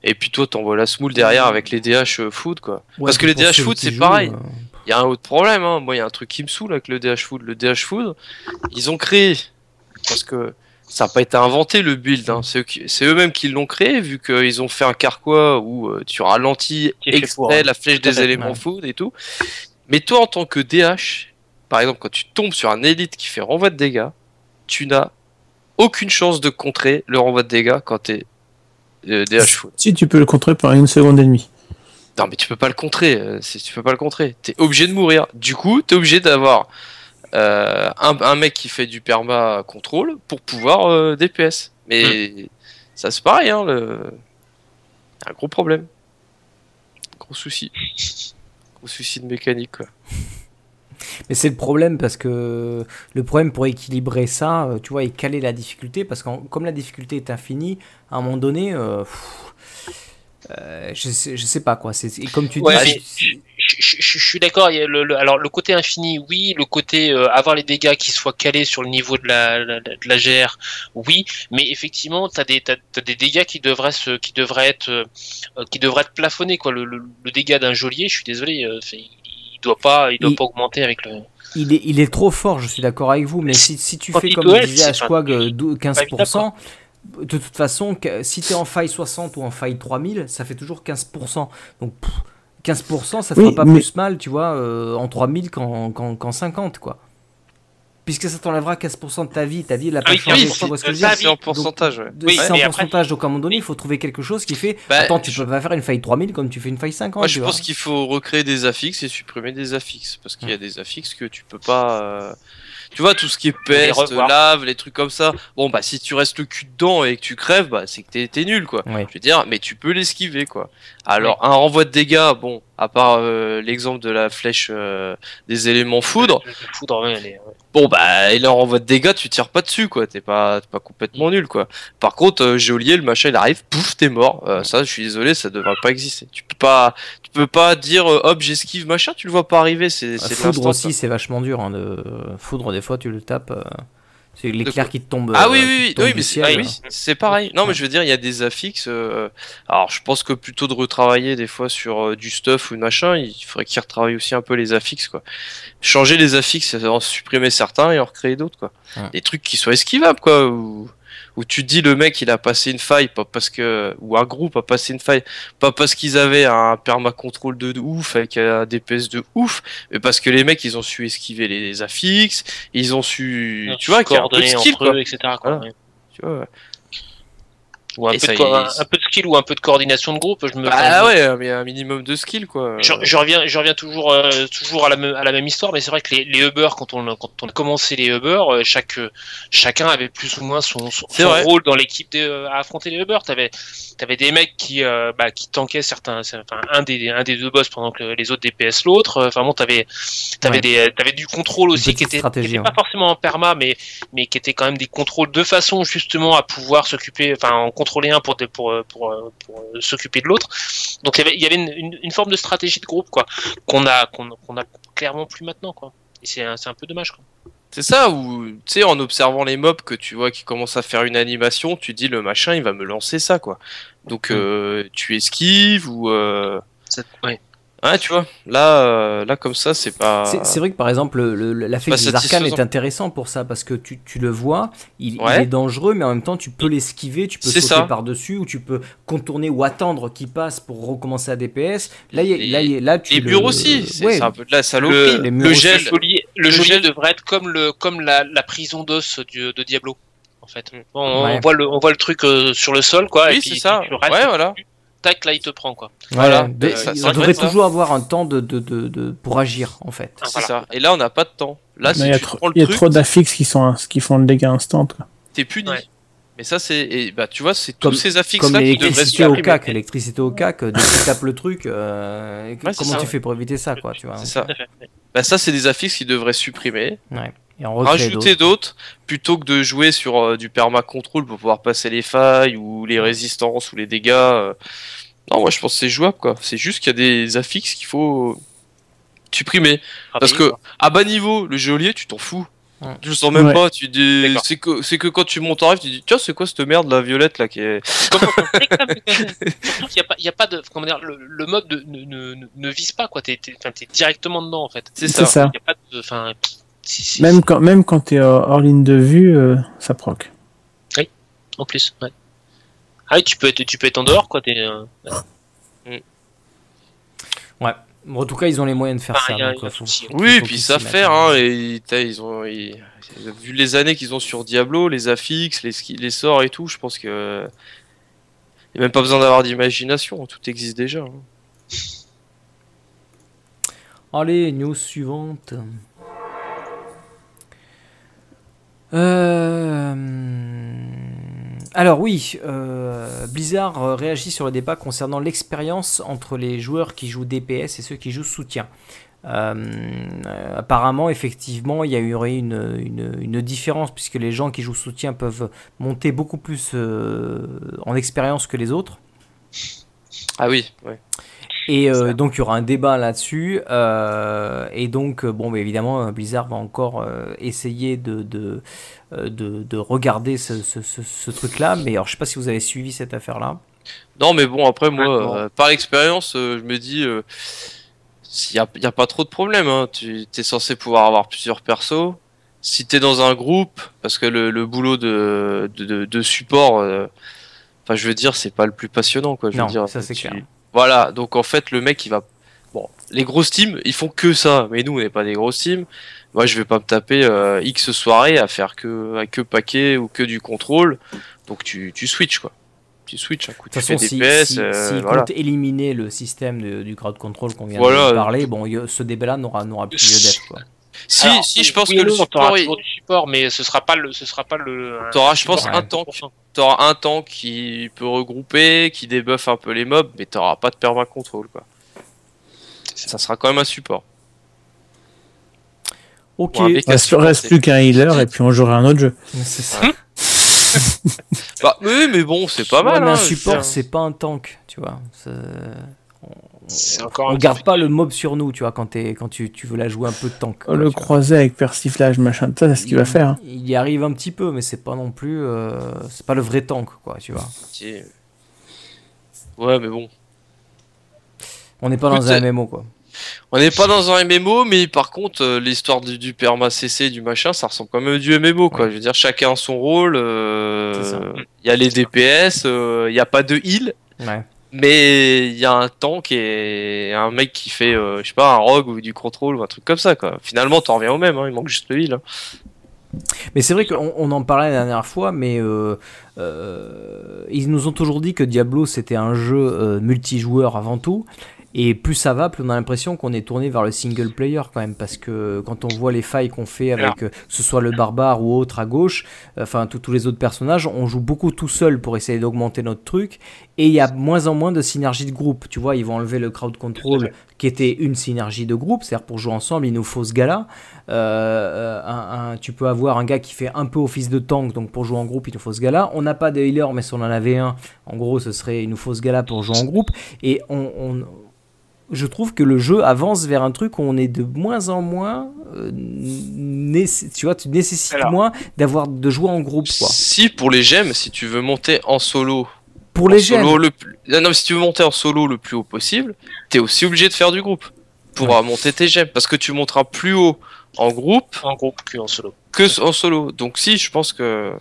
et puis toi, t'envoies la smoule derrière avec les DH foot, quoi. Ouais, Parce que les DH foot, c'est pareil. euh, Il y a un autre problème, hein. moi, il y a un truc qui me saoule avec le DH foot. Le DH foot, ils ont créé, parce que ça n'a pas été inventé le build, hein. c'est eux-mêmes qui l'ont créé, vu qu'ils ont fait un carquois où euh, tu ralentis exprès hein. la flèche des éléments food et tout. Mais toi, en tant que DH, par exemple, quand tu tombes sur un élite qui fait renvoi de dégâts, tu n'as aucune chance de contrer le renvoi de dégâts quand t'es euh, DH foot. Si tu peux le contrôler pendant une seconde et demie. Non, mais tu peux pas le contrer. euh, tu peux pas le contrer. T'es obligé de mourir. Du coup, t'es obligé d'avoir euh, un, un mec qui fait du perma contrôle pour pouvoir euh, DPS. Mais ça c'est pareil, hein. Le... Un gros problème. Gros souci. Gros souci de mécanique, quoi. Mais c'est le problème parce que le problème pour équilibrer ça, euh, tu vois, et caler la difficulté, parce que comme la difficulté est infinie, à un moment donné, euh, pff, euh, je, sais, je sais pas quoi. C'est et comme tu dis, Je, je- je- je suis d'accord. le- le- alors le côté infini, oui. Le côté euh, avoir les dégâts qui soient calés sur le niveau de la, la- de la GR, oui. Mais effectivement, t'as des t'as, t'as des dégâts qui devraient se qui devraient être euh, euh, qui devraient être plafonnés quoi. Le, le, le dégât d'un geôlier, je suis désolé, euh, il doit pas il doit Il- pas augmenter avec le. il, est, il est trop fort, je suis d'accord avec vous, mais si, si tu fais comme doit disait Ashquag, euh, dou- pas évident, 15%, de toute façon, si t'es en faille 60 ou en faille 3000, ça fait toujours 15%. Donc pff, 15%, ça Oui, fera pas mais- plus mal, tu vois, euh, en 3000 qu'en qu'en- qu'en 50, quoi. Puisque ça t'enlèvera 15% de ta vie, ta vie elle a Ah pas oui, changé, oui, tu vois ce que je veux ta dire vie. C'est en Donc, pourcentage, ouais. de- Oui, c'est en après- pourcentage, donc à un moment donné, il faut trouver quelque chose qui fait Bah, Attends, tu je- peux pas faire une faille 3000 comme tu fais une faille 50. Moi, tu je vois. pense qu'il faut recréer des affixes et supprimer des affixes. Parce qu'il y a des affixes que tu peux pas. euh, Tu vois, tout ce qui est peste, lave, les trucs comme ça. Bon, bah, si tu restes le cul dedans et que tu crèves, bah, c'est que t'es- t'es nul, quoi. Je veux dire, mais tu peux l'esquiver, quoi. Alors, un renvoi de dégâts, bon, à part euh, l'exemple de la flèche euh, des éléments foudre, le foudre, ouais, elle est- ouais. Bon, bah, et là, en renvoi de dégâts, tu tires pas dessus, quoi. T'es pas, t'es pas complètement nul, quoi. Par contre, euh, le machin, il arrive, pouf, t'es mort. Euh, ça, je suis désolé, ça devrait pas exister. Tu peux pas, tu peux pas dire, euh, hop, j'esquive, machin, tu le vois pas arriver, c'est, c'est de Foudre aussi, ça. c'est vachement dur. Hein, de... Foudre, des fois, tu le tapes. C'est l'éclair qui te tombe. Ah euh, oui, oui, oui, oui, mais c'est, ah oui, c'est pareil. Non, mais je veux dire, il y a des affixes. euh, alors, je pense que plutôt de retravailler des fois sur euh, du stuff ou machin, il faudrait qu'ils retravaillent aussi un peu les affixes, quoi. Changer les affixes, en supprimer certains et en recréer d'autres, quoi. Ouais. Des trucs qui soient esquivables, quoi. Où, où tu dis le mec il a passé une faille, pas parce que. Ou un groupe a passé une faille, pas parce qu'ils avaient un perma contrôle de, de ouf avec un DPS de ouf, mais parce que les mecs ils ont su esquiver les affixes, ils ont su. Tu vois, qu'il y a un peu de skill, eux, etc. quoi, Voilà. ouais. Tu vois, ouais. Ou un Et peu, ça, de, co- il- un, un peu de skill ou un peu de coordination de groupe. Je me. Ah ouais, mais un minimum de skill quoi. Je, je reviens, je reviens toujours, euh, toujours à la, même, à la même histoire, mais c'est vrai que les, les Uber, quand on, quand on a commencé les Uber, euh, chaque, chacun avait plus ou moins son, son, rôle dans l'équipe de- euh, à affronter les Uber. T'avais, t'avais des mecs qui, euh, bah, qui tankaient certains, enfin, un des, un des deux boss pendant que les autres DPS l'autre. Enfin bon, t'avais, t'avais Ouais. des, t'avais du contrôle aussi qui était, qui était ouais. pas forcément en perma, mais, mais qui était quand même des contrôles de façon justement à pouvoir s'occuper, enfin, en contrôler un pour, pour, pour, euh, pour, euh, s'occuper de l'autre. Donc il y avait, il y avait une, une, une forme de stratégie de groupe quoi qu'on a qu'on a clairement plus maintenant quoi. Et c'est un, c'est un peu dommage quoi. C'est ça où tu sais en observant les mobs que tu vois qui commencent à faire une animation, tu dis le machin il va me lancer ça quoi. Donc Mm. euh, tu esquives ou euh, ouais. Ouais, tu vois, là, euh, là comme ça, c'est pas. C'est vrai que par exemple, le, le- l'affect des arcanes est intéressant pour ça parce que tu, tu le vois, il, est dangereux, mais en même temps tu peux l'esquiver, tu peux sauter par-dessus ou tu peux contourner ou attendre qu'il passe pour recommencer à DPS. Là, il y a- Les- là, il y a- là tu Les le- murs aussi, c'est Ouais. un peu de la saloperie. Le- Le gel, Le gel- devrait être comme le comme la, la prison d'os de Diablo en fait. Mm. On, Ouais. on voit le on voit le truc euh, sur le sol quoi et oui, puis ça. tu- tu restes Ouais, voilà. Tac là il te prend quoi. Voilà. Et ça- on ça devrait toujours avoir un temps de, de, de, de- pour agir en fait. Ah, C'est voilà. ça. Et là, on n'a pas de temps. Là, si Il y a tu trop, prends le il y a truc, trop d'affixes qui, sont, qui font le dégât instant. quoi. t'es puni. Ouais. Mais ça, c'est. et Bah, tu vois, c'est Comme- tous ces affixes Comme là qui devraient se l'électricité au supprimer. cac, l'électricité au cac, euh, dès que tu tapes le truc, euh, Ouais, comment ça, tu ouais. fais pour éviter ça, quoi, tu vois C'est ça. Bah, ça, c'est des affixes qui devraient supprimer. Ouais. Et en recréer Rajouter d'autres. plutôt que de jouer sur euh, du perma control pour pouvoir passer les failles ou les résistances ou les dégâts. euh. Non, moi je pense que c'est jouable quoi. C'est juste qu'il y a des affixes qu'il faut supprimer. Parce Travailler, que à bas niveau, le geôlier, tu t'en fous. Ouais. Tu le sens même Ouais. pas. Tu dis, c'est que c'est que quand tu montes en rêve, tu dis tiens c'est quoi cette merde la violette là qui est. Qu'il n'y a pas, il y a pas de, comment dire, le, le mode de- ne, ne, ne- vise pas quoi. T'es, directement dedans en fait. C'est ça. ça. Il y a pas de, enfin, si- si- Même quand, même quand tu es hors ligne de vue, euh, ça proc. en plus. Ouais. Ah oui, tu peux être, tu peux être en dehors quoi. T'es, euh, Bon, en tout cas, ils ont les moyens de faire Ah, ça. il y a- donc, il y a euh, faut- souci. faut Oui, et puis ça mettent, faire, hein. hein, et ils ont, ils- vu les années qu'ils ont sur Diablo, les affixes, les, ski- les sorts et tout, je pense que il y a même pas besoin d'avoir d'imagination, tout existe déjà. hein. Allez, news suivante. Alors oui, euh, Blizzard euh, réagit sur le débat concernant l'expérience entre les joueurs qui jouent DPS et ceux qui jouent soutien. Euh, euh, apparemment, effectivement, il y a eu une, différence puisque les gens qui jouent soutien peuvent monter beaucoup plus euh, en expérience que les autres. Ah oui, ouais. Et euh, donc il y aura un débat là-dessus. euh, et donc, euh, bon, mais évidemment, Blizzard va encore euh, essayer de, de, euh, de, de regarder ce, ce, ce, ce truc-là. Mais alors, je sais pas si vous avez suivi cette affaire-là. Non, mais bon, après, moi, euh, par expérience, euh, je me dis, euh, s'il y a, il y a pas trop de problème, hein. tu es censé pouvoir avoir plusieurs persos. Si t'es dans un groupe, parce que le, le boulot de, de, support, euh, enfin, je veux dire, c'est pas le plus passionnant, quoi. Je Non, veux dire, ça, c'est tu- clair. Voilà, donc en fait, le mec, il va. Bon, les grosses teams, ils font que ça, mais nous, on n'est pas des grosses teams. Moi, je vais pas me taper euh, X soirées à faire que, à que paquet ou que du contrôle. Donc, tu, tu switches, quoi. Tu switches un coup. De toute façon, si, PS, si, euh, voilà. comptent éliminer le système de- du crowd control qu'on vient Voilà. de parler, bon, ce débat-là n'aura n'aura plus lieu d'être. quoi. Si, Alors, si, je pense oui que le support, il- du support, mais ce sera pas le, ce sera pas le. un T'auras, je pense, un tank. 100%. t'auras un tank qui peut regrouper, qui débuffe un peu les mobs, mais t'auras pas de perma control, quoi. Ça sera quand même un support. Ok, un Il à reste, plus qu'un healer et puis on jouera un autre jeu. c'est ça. Bah, oui, mais bon, c'est pas Ouais, mal. mais hein, un veux support, c'est pas un tank, tu vois. Encore On garde pas le mob sur nous, tu vois, quand, tu, tu veux la jouer un peu de tank. quoi, le croiser avec persiflage, machin, ça c'est ce qu'il va faire. hein. Il y arrive un petit peu, mais c'est pas non plus. euh, c'est pas le vrai tank, quoi, tu vois. Ouais, mais bon. On n'est pas Écoute, dans un MMO, quoi. On n'est pas dans un MMO, mais par contre, euh, l'histoire du, du perma CC, du machin, ça ressemble quand même à du MMO, quoi. Ouais. Je veux dire, chacun a son rôle. Euh, Il y a les DPS, euh, il n'y a pas de heal, Ouais. Mais il y a un tank et un mec qui fait, euh, je sais pas, un rogue ou du contrôle ou un truc comme ça, quoi. Finalement, t'en reviens au même, hein, il manque juste le heal. hein. Mais c'est vrai qu'on on en parlait la dernière fois, mais euh, euh, ils nous ont toujours dit que Diablo c'était un jeu euh, multijoueur avant tout. Et plus ça va, plus on a l'impression qu'on est tourné vers le single player quand même, parce que quand on voit les failles qu'on fait avec, euh, que ce soit le barbare ou autre à gauche, euh, enfin tous tous les autres personnages, on joue beaucoup tout seul pour essayer d'augmenter notre truc, et il y a moins en moins de synergie de groupe. Tu vois, ils vont enlever le crowd control, qui était une synergie de groupe, c'est-à-dire pour jouer ensemble, il nous faut ce gars-là. Euh, un- un- tu peux avoir un gars qui fait un peu office de tank, donc pour jouer en groupe, il nous faut ce gars-là. On n'a pas de healer, mais si on en avait un, en gros, ce serait il nous faut ce gars-là pour jouer en groupe. Et on, on- je trouve que le jeu avance vers un truc où on est de moins en moins, euh, tu vois, tu nécessites Alors. moins d'avoir de jouer en groupe, quoi. Si pour les gemmes, si tu veux monter en solo Pour en les gemmes. solo le plus... Non, mais si tu veux monter en solo le plus haut possible, t'es aussi obligé de faire du groupe pour Ouais. euh, monter tes gemmes parce que tu monteras plus haut en groupe En groupe que en solo. que en solo. Donc si, je pense que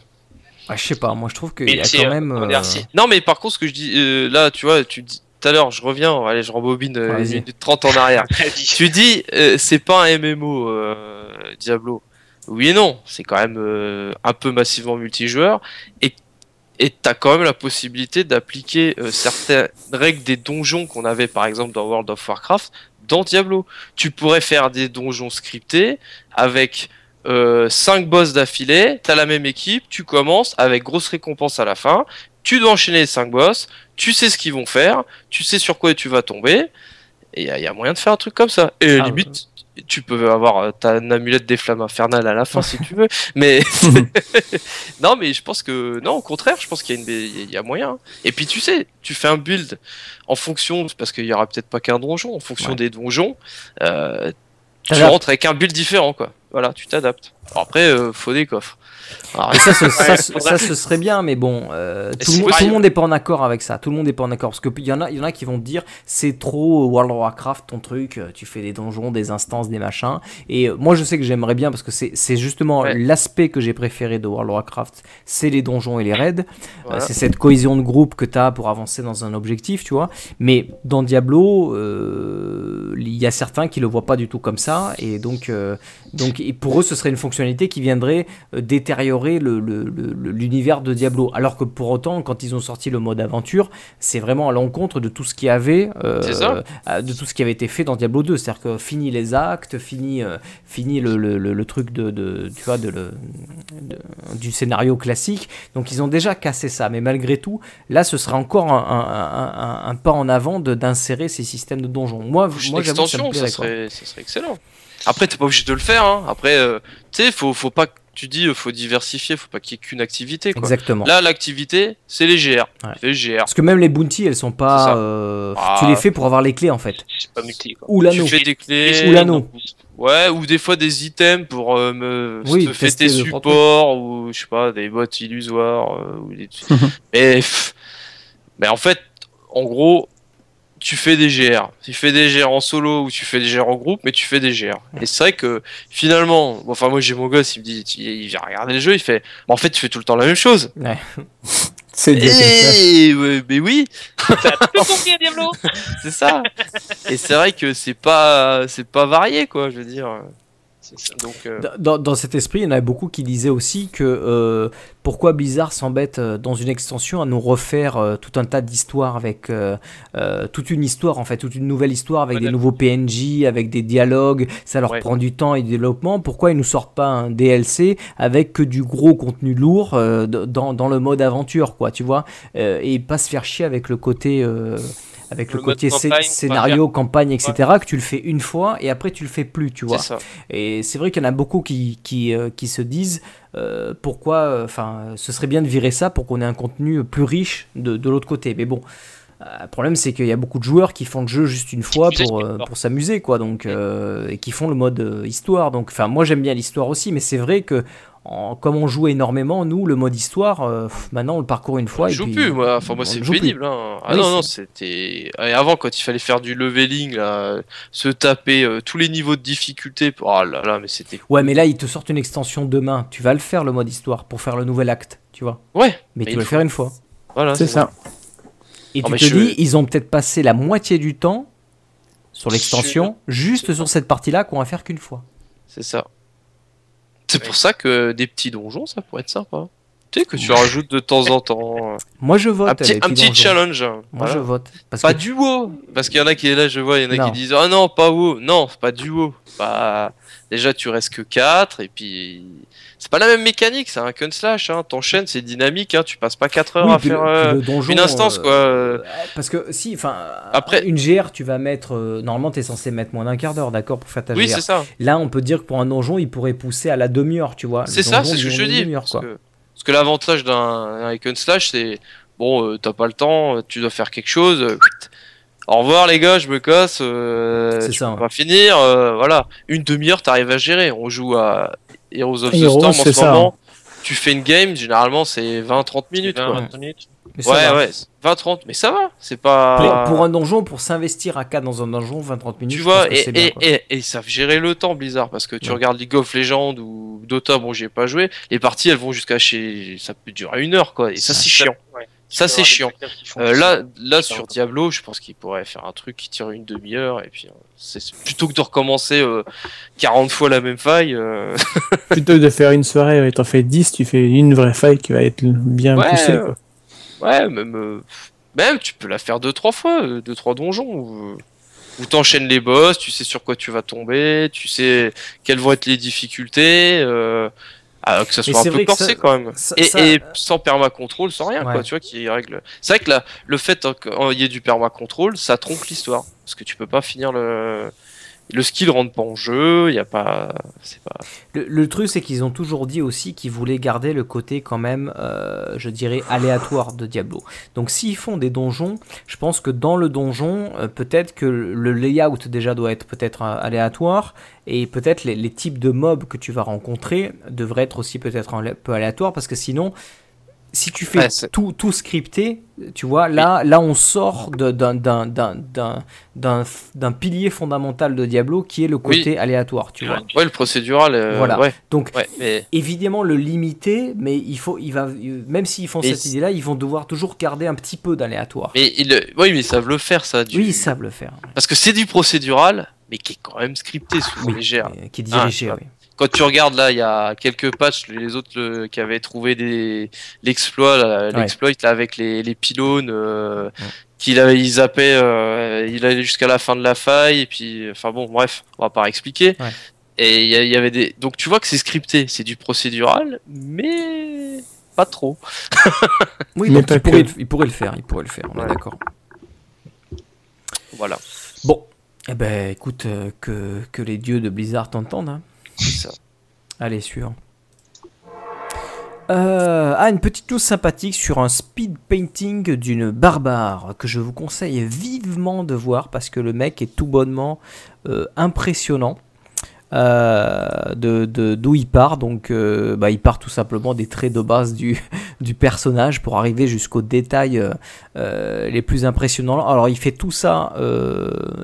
Ah, je sais pas, moi je trouve qu'il y a quand euh, même. euh, c'est- non, mais par contre, ce que je dis euh, là, tu vois, tu dis tout à l'heure, je reviens, allez, je rembobine euh, une minute 30 en arrière. Tu dis, euh, c'est pas un MMO euh, Diablo. Oui et non, c'est quand même euh, un peu massivement multijoueur et et t'as quand même la possibilité d'appliquer euh, certaines règles des donjons qu'on avait par exemple dans World of Warcraft dans Diablo. Tu pourrais faire des donjons scriptés avec 5 boss d'affilée, t'as la même équipe, tu commences avec grosse récompense à la fin, tu dois enchaîner les 5 boss, tu sais ce qu'ils vont faire, tu sais sur quoi tu vas tomber, et il y, a- y a moyen de faire un truc comme ça. Et Ah, limite, tu peux avoir euh, ta amulette des flammes infernales à la fin si tu veux, mais non, mais je pense que non, au contraire, je pense qu'il y a y moyen. hein. Et puis tu sais, tu fais un build en fonction parce qu'il y aura peut-être pas qu'un donjon, en fonction Ouais. des donjons, euh, tu rentres avec un build différent quoi. Voilà, tu t'adaptes. Après, euh, faut des coffres. Alors, Et ça, ce, ça, Ouais, ce- faudrait- ça, ce serait bien, mais bon, euh, tout, le monde- tout pareil. le monde n'est pas en accord avec ça. Tout le monde n'est pas en accord parce que il y en a, il y en a qui vont te dire c'est trop World of Warcraft ton truc. euh, Tu fais des donjons, des instances, des machins. Et euh, moi, je sais que j'aimerais bien parce que c'est justement Ouais. l'aspect que j'ai préféré de World of Warcraft, c'est les donjons et les raids. Euh, c'est cette cohésion de groupe que tu as pour avancer dans un objectif, tu vois. Mais dans Diablo, euh, il y a certains qui le voient pas du tout comme ça. Et donc, donc et pour eux, ce serait une fonctionnalité qui viendrait euh, détériorer l'univers de Diablo. Alors que pour autant, quand ils ont sorti le mode aventure, c'est vraiment à l'encontre de tout ce qui avait, euh, ça. euh, de tout ce qui avait été fait dans Diablo 2. C'est-à-dire que fini les actes, fini, euh, fini le, le- le- le truc de, de- tu vois, de, de- du scénario classique. Donc ils ont déjà cassé ça. Mais malgré tout, là, ce serait encore un, un- un- un- un pas en avant de- d'insérer ces systèmes de donjons. Moi, moi que ça me extension, ça, plairait, quoi. serait, ça serait excellent. Après, t'es pas obligé de le faire. Hein. Après, euh, tu sais, faut, faut pas que tu dis, euh, faut diversifier, faut pas qu'il y ait qu'une activité. Quoi. Exactement. Là, l'activité, c'est les GR. Ouais. Tu fais GR. Parce que même les bounties, elles sont pas. euh, Ah. Tu les fais pour avoir les clés en fait. Pas multi, quoi. Ou Tu l'anneau. fais des clés. Ou l'anneau. Ouais, ou des fois des items pour euh, me Oui, te tester tes supports ou je sais pas des bottes illusoires euh, ou des mais mais en fait en gros tu fais des GR tu fais des GR en solo ou tu fais des GR en groupe mais tu fais des GR et c'est vrai que finalement bon, enfin moi j'ai mon gosse il me dit il il vient regarder le jeu il fait Bah, en fait tu fais tout le temps la même chose. C'est bien. et ouais, mais oui. T'as tout compris à Diablo. C'est ça. Et c'est vrai que c'est pas c'est pas varié quoi je veux dire. C'est ça. donc euh, Dans, dans cet esprit, il y en avait beaucoup qui disaient aussi que euh, pourquoi Blizzard s'embête euh, dans une extension à nous refaire tout un tas d'histoires avec toute une histoire en fait, toute une nouvelle histoire avec Ouais, des nouveaux PNJ, avec des dialogues, ça leur Ouais. prend du temps et du développement. Pourquoi ils nous sortent pas un DLC avec que du gros contenu lourd dans, dans le mode aventure quoi, tu vois, et pas se faire chier avec le côté avec le, côté campagne, scénario, campagne, etc. que tu le fais une fois et après tu le fais plus, tu vois. ça Et c'est vrai qu'il y en a beaucoup qui, qui, euh, qui se disent euh, pourquoi, enfin, ce serait bien de virer ça pour qu'on ait un contenu plus riche de, de l'autre côté. Mais bon, euh, le problème c'est qu'il y a beaucoup de joueurs qui font le jeu juste une fois pour, euh, pour s'amuser, quoi. Donc, euh, et qui font le mode euh, histoire. Donc, enfin, moi j'aime bien l'histoire aussi, mais c'est vrai que en- comme on joue énormément, nous, le mode histoire, euh, pff, maintenant on le parcourt une fois. je et joue puis, plus, moi. Enfin, moi, c'est ne joue plus. pénible. Hein. Ah Oui, non, non, c'était. Et avant, quand il fallait faire du leveling, là, se taper euh, tous les niveaux de difficulté. pour- Oh là là, mais c'était. Ouais, mais là ils te sortent une extension demain. Tu vas le faire le mode histoire pour faire le nouvel acte, tu vois. Ouais, Mais, Mais tu vas le faire une fois. voilà. C'est ça. Et Non, tu te je- dis, ils ont peut-être passé la moitié du temps sur l'extension, juste sur cette partie-là qu'on va faire qu'une fois. C'est ça. C'est Ouais. pour ça que des petits donjons, ça pourrait être sympa. Tu sais, que tu rajoutes de temps en temps. euh, Moi je vote. un petit, un challenge. Moi Voilà. je vote. Parce Pas que du WoW Parce qu'il y en a qui est là, je vois, il y en a Non. qui disent Ah non, pas WoW Non, pas du WoW Pas... Déjà, tu restes que 4 et puis. C'est pas la même mécanique, c'est un and slash, hein. t'enchaînes, c'est dynamique, hein. tu passes pas 4 heures Oui, à puis faire euh, le donjon, une instance euh, quoi. euh, Parce que si, enfin, Après- une GR, tu vas mettre. euh, normalement, tu es censé mettre moins d'un quart d'heure, d'accord, pour faire ta Oui, GR. c'est ça. Là, on peut dire que pour un donjon, il pourrait pousser à la demi-heure, tu vois. C'est ça, c'est ce que je dis. Parce que, parce que l'avantage d'un and slash, c'est bon, euh, t'as pas le temps, tu dois faire quelque chose. au revoir les gars, je me casse. Euh, C'est ça, peux ouais. pas finir. euh, voilà, une demi-heure, t'arrives à gérer. On joue à Heroes of the Heroes, Storm en c'est ce ça. moment. Tu fais une game, généralement c'est 20-30 minutes. 20, Quoi. 20 minutes. Mais Ouais, va. ouais, 20-30, mais ça va, c'est pas. Pour, un donjon, pour s'investir à 4 dans un donjon, 20-30 minutes. Tu vois, et, c'est bien, et, et ils savent gérer le temps, Blizzard, parce que tu Ouais. regardes League of Legends ou Dota, bon, j'y ai pas joué, les parties elles vont jusqu'à chez. Ça peut durer une heure, quoi, et ça c'est chiant. Ouais. Ça c'est chiant. Euh, là, là sur. Diablo, je pense qu'il pourrait faire un truc qui tire une demi-heure, et puis euh, c'est plutôt que de recommencer euh, 40 fois la même faille. euh, Plutôt que de faire une soirée et t'en fais 10, tu fais une vraie faille qui va être bien Ouais, poussée. euh, quoi. Ouais, même, euh, même tu peux la faire deux trois fois, euh, deux trois donjons où, où t'enchaînes les boss, tu sais sur quoi tu vas tomber, tu sais quelles vont être les difficultés, euh, ah, que ça soit un peu ça- corsé quand même. ça- et, ça- et sans perma contrôle, sans rien Ouais. quoi, tu vois qui règle. C'est vrai que là, le fait qu'il y ait du perma contrôle, ça trompe l'histoire parce que tu peux pas finir le le skill rentre pas en jeu, il y a pas, pas. Le, truc, c'est qu'ils ont toujours dit aussi qu'ils voulaient garder le côté quand même, euh, je dirais, aléatoire de Diablo. Donc s'ils font des donjons, je pense que dans le donjon, euh, peut-être que le layout déjà doit être peut-être euh, aléatoire, et peut-être les types de mobs que tu vas rencontrer devraient être aussi peut-être un peu aléatoires, parce que sinon... Si tu fais Ouais, tout, tout scripté, tu vois, là, là on sort d'un- pilier fondamental de Diablo qui est le Oui. côté aléatoire, tu vois. Ouais, le procédural. euh, Voilà. Ouais. Donc Ouais, mais évidemment le limiter, mais il faut, il va, même s'ils font Mais cette idée-là, ils vont devoir toujours garder un petit peu d'aléatoire. mais ils, oui, mais ils savent le faire ça. Du... Oui, ils savent le faire. Parce que c'est du procédural, mais qui est quand même scripté sous Oui, légère. qui est dirigé, Ah, oui. Quand tu regardes là, il y a quelques patchs, les autres le- qui avaient trouvé des l'exploit, Ouais. l'exploit avec les, les pylônes, euh, Ouais. qu'il avait, il zappait, euh, il allait jusqu'à la fin de la faille, et puis, enfin bon, bref, on va pas expliquer. Ouais. Et il y, avait des, donc tu vois que c'est scripté, c'est du procédural, mais pas trop. Oui, Mais il pourrait, que. il pourrait le faire, il pourrait le faire, on est d'accord. Voilà. Bon, eh ben écoute, euh, que, que les dieux de Blizzard t'entendent. hein. Allez, sûr. Euh, ah, une petite news sympathique sur un speed painting d'une barbare que je vous conseille vivement de voir parce que le mec est tout bonnement euh, impressionnant. Euh, de d'où il part. Donc euh, bah, il part tout simplement des traits de base du, du personnage pour arriver jusqu'aux détails euh, les plus impressionnants. Alors il fait tout ça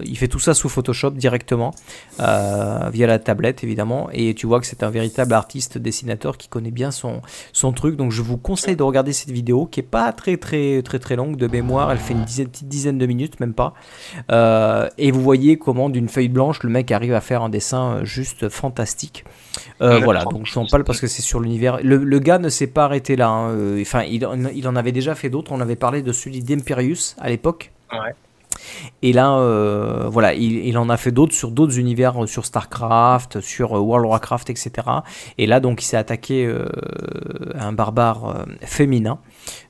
il fait tout ça sous Photoshop directement via la tablette évidemment. Et tu vois que c'est un véritable artiste dessinateur qui connaît bien son, son truc. Donc je vous conseille de regarder cette vidéo qui est pas très très très très longue de mémoire. Elle fait une petite dizaine de minutes même pas. Et vous voyez comment d'une feuille blanche le mec arrive à faire un dessin juste fantastique Euh, voilà donc je t'en parle parce que c'est sur l'univers le, le gars ne s'est pas arrêté là hein. Euh, enfin il, en- il en avait déjà fait d'autres on avait parlé de celui d'Imperius à l'époque Ouais. et là, euh, voilà, il, il en a fait d'autres sur d'autres univers, sur StarCraft, sur World of Warcraft, etc. Et là, donc, il s'est attaqué euh, à un barbare féminin.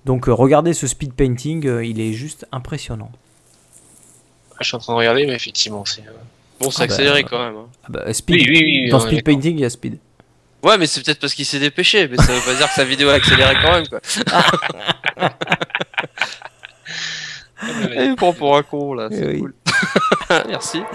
Donc, regardez ce speed painting, il est juste impressionnant. Je suis en train de regarder, mais effectivement, c'est. Euh, Bon, c'est Ah bah, accéléré quand même. hein. Ah bah, speed, Oui, oui, oui. dans speed painting, il y a speed. Ouais, mais c'est peut-être parce qu'il s'est dépêché, mais ça veut pas dire que sa vidéo a accéléré quand même, quoi. Il me prend pour un con, là, c'est oui. cool. Merci.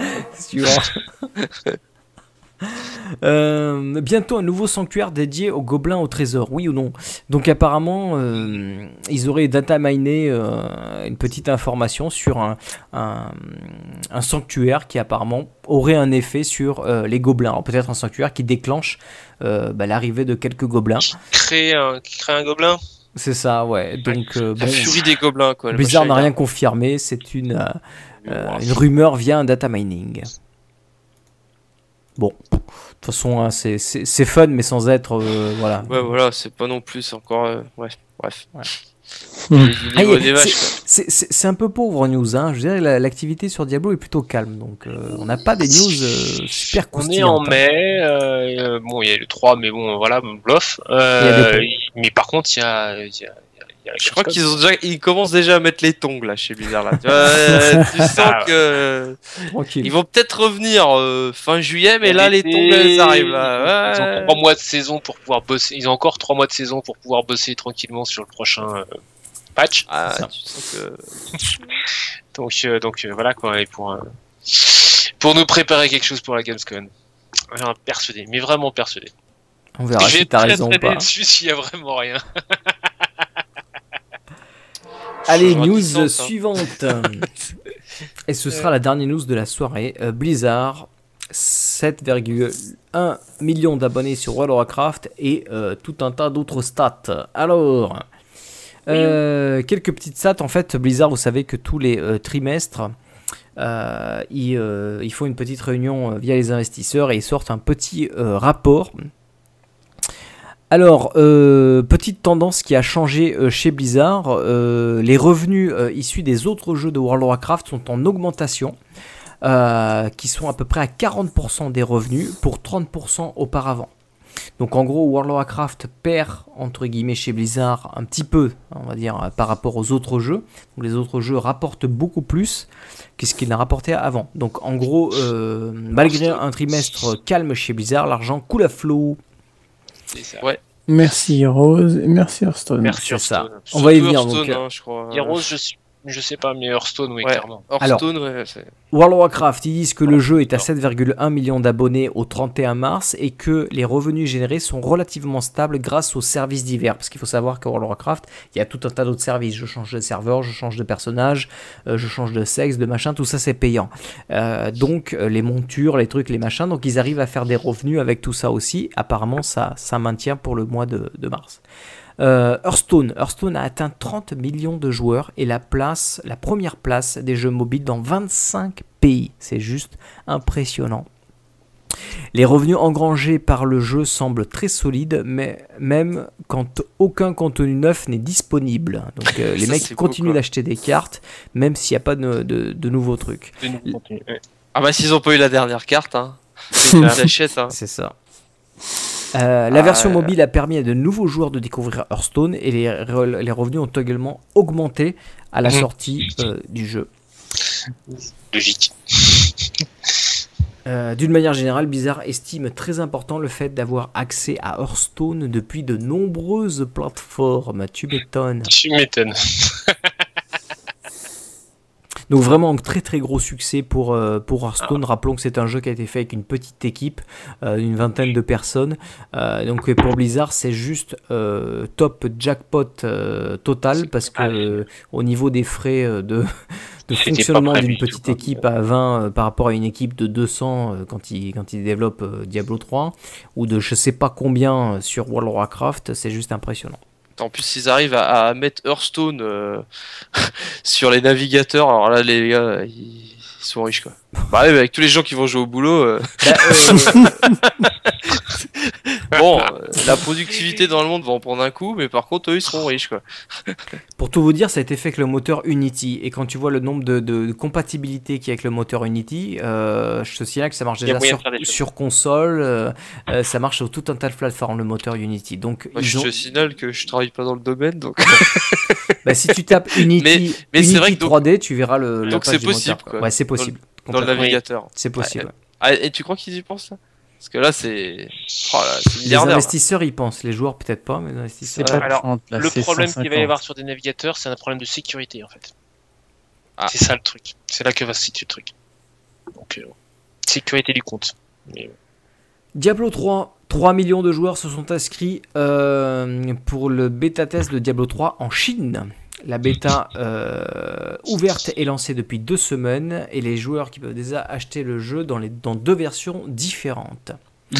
Euh, bientôt un nouveau sanctuaire dédié aux gobelins au trésor, oui ou non? Donc apparemment, euh, ils auraient data miné euh, une petite information sur un, un, un sanctuaire qui apparemment aurait un effet sur les gobelins. Alors peut-être un sanctuaire qui déclenche bah, l'arrivée de quelques gobelins. Un, créer un gobelin? C'est ça, ouais. Donc euh, La bon, furie des gobelins, quoi. Blizzard n'a rien confirmé, c'est une, euh, rumeur via un data mining. Bon, toute façon, hein, c'est- c'est c'est fun, mais sans être. euh, voilà. Ouais, voilà, c'est pas non plus, encore. euh, ouais, bref. Ouais. Hmm. Ah, c'est- C'est c'est- c'est un peu pauvre news, hein. je dirais la- l'activité sur Diablo est plutôt calme, donc euh, on n'a pas des news euh, super On est en mai, euh, euh, bon, il y a le 3, mais bon, voilà, bluff. Euh, mais par contre, il y a. y Je crois qu'ils ont déjà, ils commencent déjà à mettre les tongs là chez Blizzard là. Tu, vois, euh, tu sens Ah que Tranquille. ils vont peut-être revenir euh, fin juillet, mais là les tongs elles arrivent là. Ils ont trois mois de saison pour pouvoir bosser. Ils ont encore trois mois de saison pour pouvoir bosser tranquillement sur le prochain euh, patch. Ah, tu sens que Donc, euh, donc euh, voilà quoi. Et pour euh, pour nous préparer quelque chose pour la Gamescom. Enfin, persuadé, mais vraiment persuadé. On verra Je vais si t'as raison ou très pas. déçu s'il y a vraiment rien. Allez, news hein. suivante. Et ce sera la dernière news de la soirée. Euh, Blizzard, 7,1 millions d'abonnés sur World of Warcraft et euh, tout un tas d'autres stats. Alors, euh, quelques petites stats. En fait, Blizzard, vous savez que tous les trimestres, ils, ils font une petite réunion via les investisseurs et ils sortent un petit rapport. Alors, euh, petite tendance qui a changé euh, chez Blizzard, euh, les revenus issus des autres jeux de World of Warcraft sont en augmentation, qui sont à peu près à 40% des revenus pour 30% auparavant. Donc en gros, World of Warcraft perd, entre guillemets, chez Blizzard un petit peu, on va dire, par rapport aux autres jeux. Les autres jeux rapportent beaucoup plus que ce qu'il n'a rapporté avant. Donc en gros, malgré un trimestre calme chez Blizzard, l'argent coule à flot. Ça. Ouais. Merci Rose et merci Hearthstone. Merci. Hearthstone. On va y venir, donc, euh, hein, je crois. Heroes, je, suis- je sais pas, mais Hearthstone, oui, Ouais. clairement. Hearthstone, ouais, c'est- World of Warcraft, ils disent que le jeu est à 7,1 millions d'abonnés au 31 mars et que les revenus générés sont relativement stables grâce aux services divers. Parce qu'il faut savoir qu'à World of Warcraft, il y a tout un tas d'autres services. Je change de serveur, je change de personnage, euh, je change de sexe, de machin, tout ça c'est payant. Euh, donc euh, les montures, les trucs, les machins, donc ils arrivent à faire des revenus avec tout ça aussi. Apparemment, ça, ça maintient pour le mois de, de mars. Euh, Hearthstone. Hearthstone a atteint 30 millions de joueurs et la place, la première place des jeux mobiles dans 25 pays. C'est juste impressionnant. Les revenus engrangés par le jeu semblent très solides, mais même quand aucun contenu neuf n'est disponible. Donc euh, les Ça, mecs continuent d'acheter des cartes, même s'il n'y a pas de, de- de nouveaux trucs. Ah bah s'ils ont pas eu la dernière carte, hein. Ils l'achètent, hein. C'est ça. Euh, la Ah, version euh. mobile a permis à de nouveaux joueurs de découvrir Hearthstone et les, re- les revenus ont également augmenté à la Mhm. sortie euh, du jeu. Logique. Euh, D'une manière générale, Blizzard estime très important le fait d'avoir accès à Hearthstone depuis de nombreuses plateformes. Tu m'étonnes. Tu m'étonnes. Donc vraiment un très très gros succès pour, euh, pour Hearthstone. Rappelons que c'est un jeu qui a été fait avec une petite équipe, euh, une vingtaine de personnes. Euh, donc pour Blizzard, c'est juste top jackpot total parce que au niveau des frais de, fonctionnement d'une petite équipe à 20 euh, par rapport à une équipe de 200 euh, quand ils quand ils développent Diablo 3 ou de je sais pas combien sur World of Warcraft, c'est juste impressionnant. En plus, s'ils arrivent à, à mettre Hearthstone euh, sur les navigateurs, alors là, les gars, ils, ils sont riches, quoi. Bah ouais, mais avec tous les gens qui vont jouer au boulot, euh, Bah, euh, bon, euh, la productivité dans le monde va en prendre un coup, mais par contre, eux, ils seront riches, quoi. Pour tout vous dire, ça a été fait avec le moteur Unity. Et quand tu vois le nombre de, de, de compatibilités qu'il y a avec le moteur Unity, euh, je te signale que ça marche déjà sur, console, ça marche sur tout un tas de plateformes, le moteur Unity. Donc, Moi, ils je ont- te signale que je travaille pas dans le domaine, donc. bah, si tu tapes Unity, mais Unity vrai que donc- 3D, tu verras le, donc c'est possible, moteur, quoi. quoi. Ouais, c'est possible. Dans le navigateur. C'est possible. Ouais. Ah, et tu crois qu'ils y pensent, là? Parce que là, c'est. Oh Les investisseurs y pensent, les joueurs peut-être pas, mais les investisseurs. C'est pas Alors, 30, là, le problème qu'il va 150. y avoir sur des navigateurs, c'est un problème de sécurité en fait. Ah. C'est ça le truc. C'est là que va se situer le truc. Donc, euh, sécurité du compte. Mais, Diablo 3, 3 millions de joueurs se sont inscrits euh, pour le bêta test de Diablo 3 en Chine. La bêta euh, ouverte est lancée depuis deux semaines et les joueurs qui peuvent déjà acheter le jeu dans, les, dans deux versions différentes.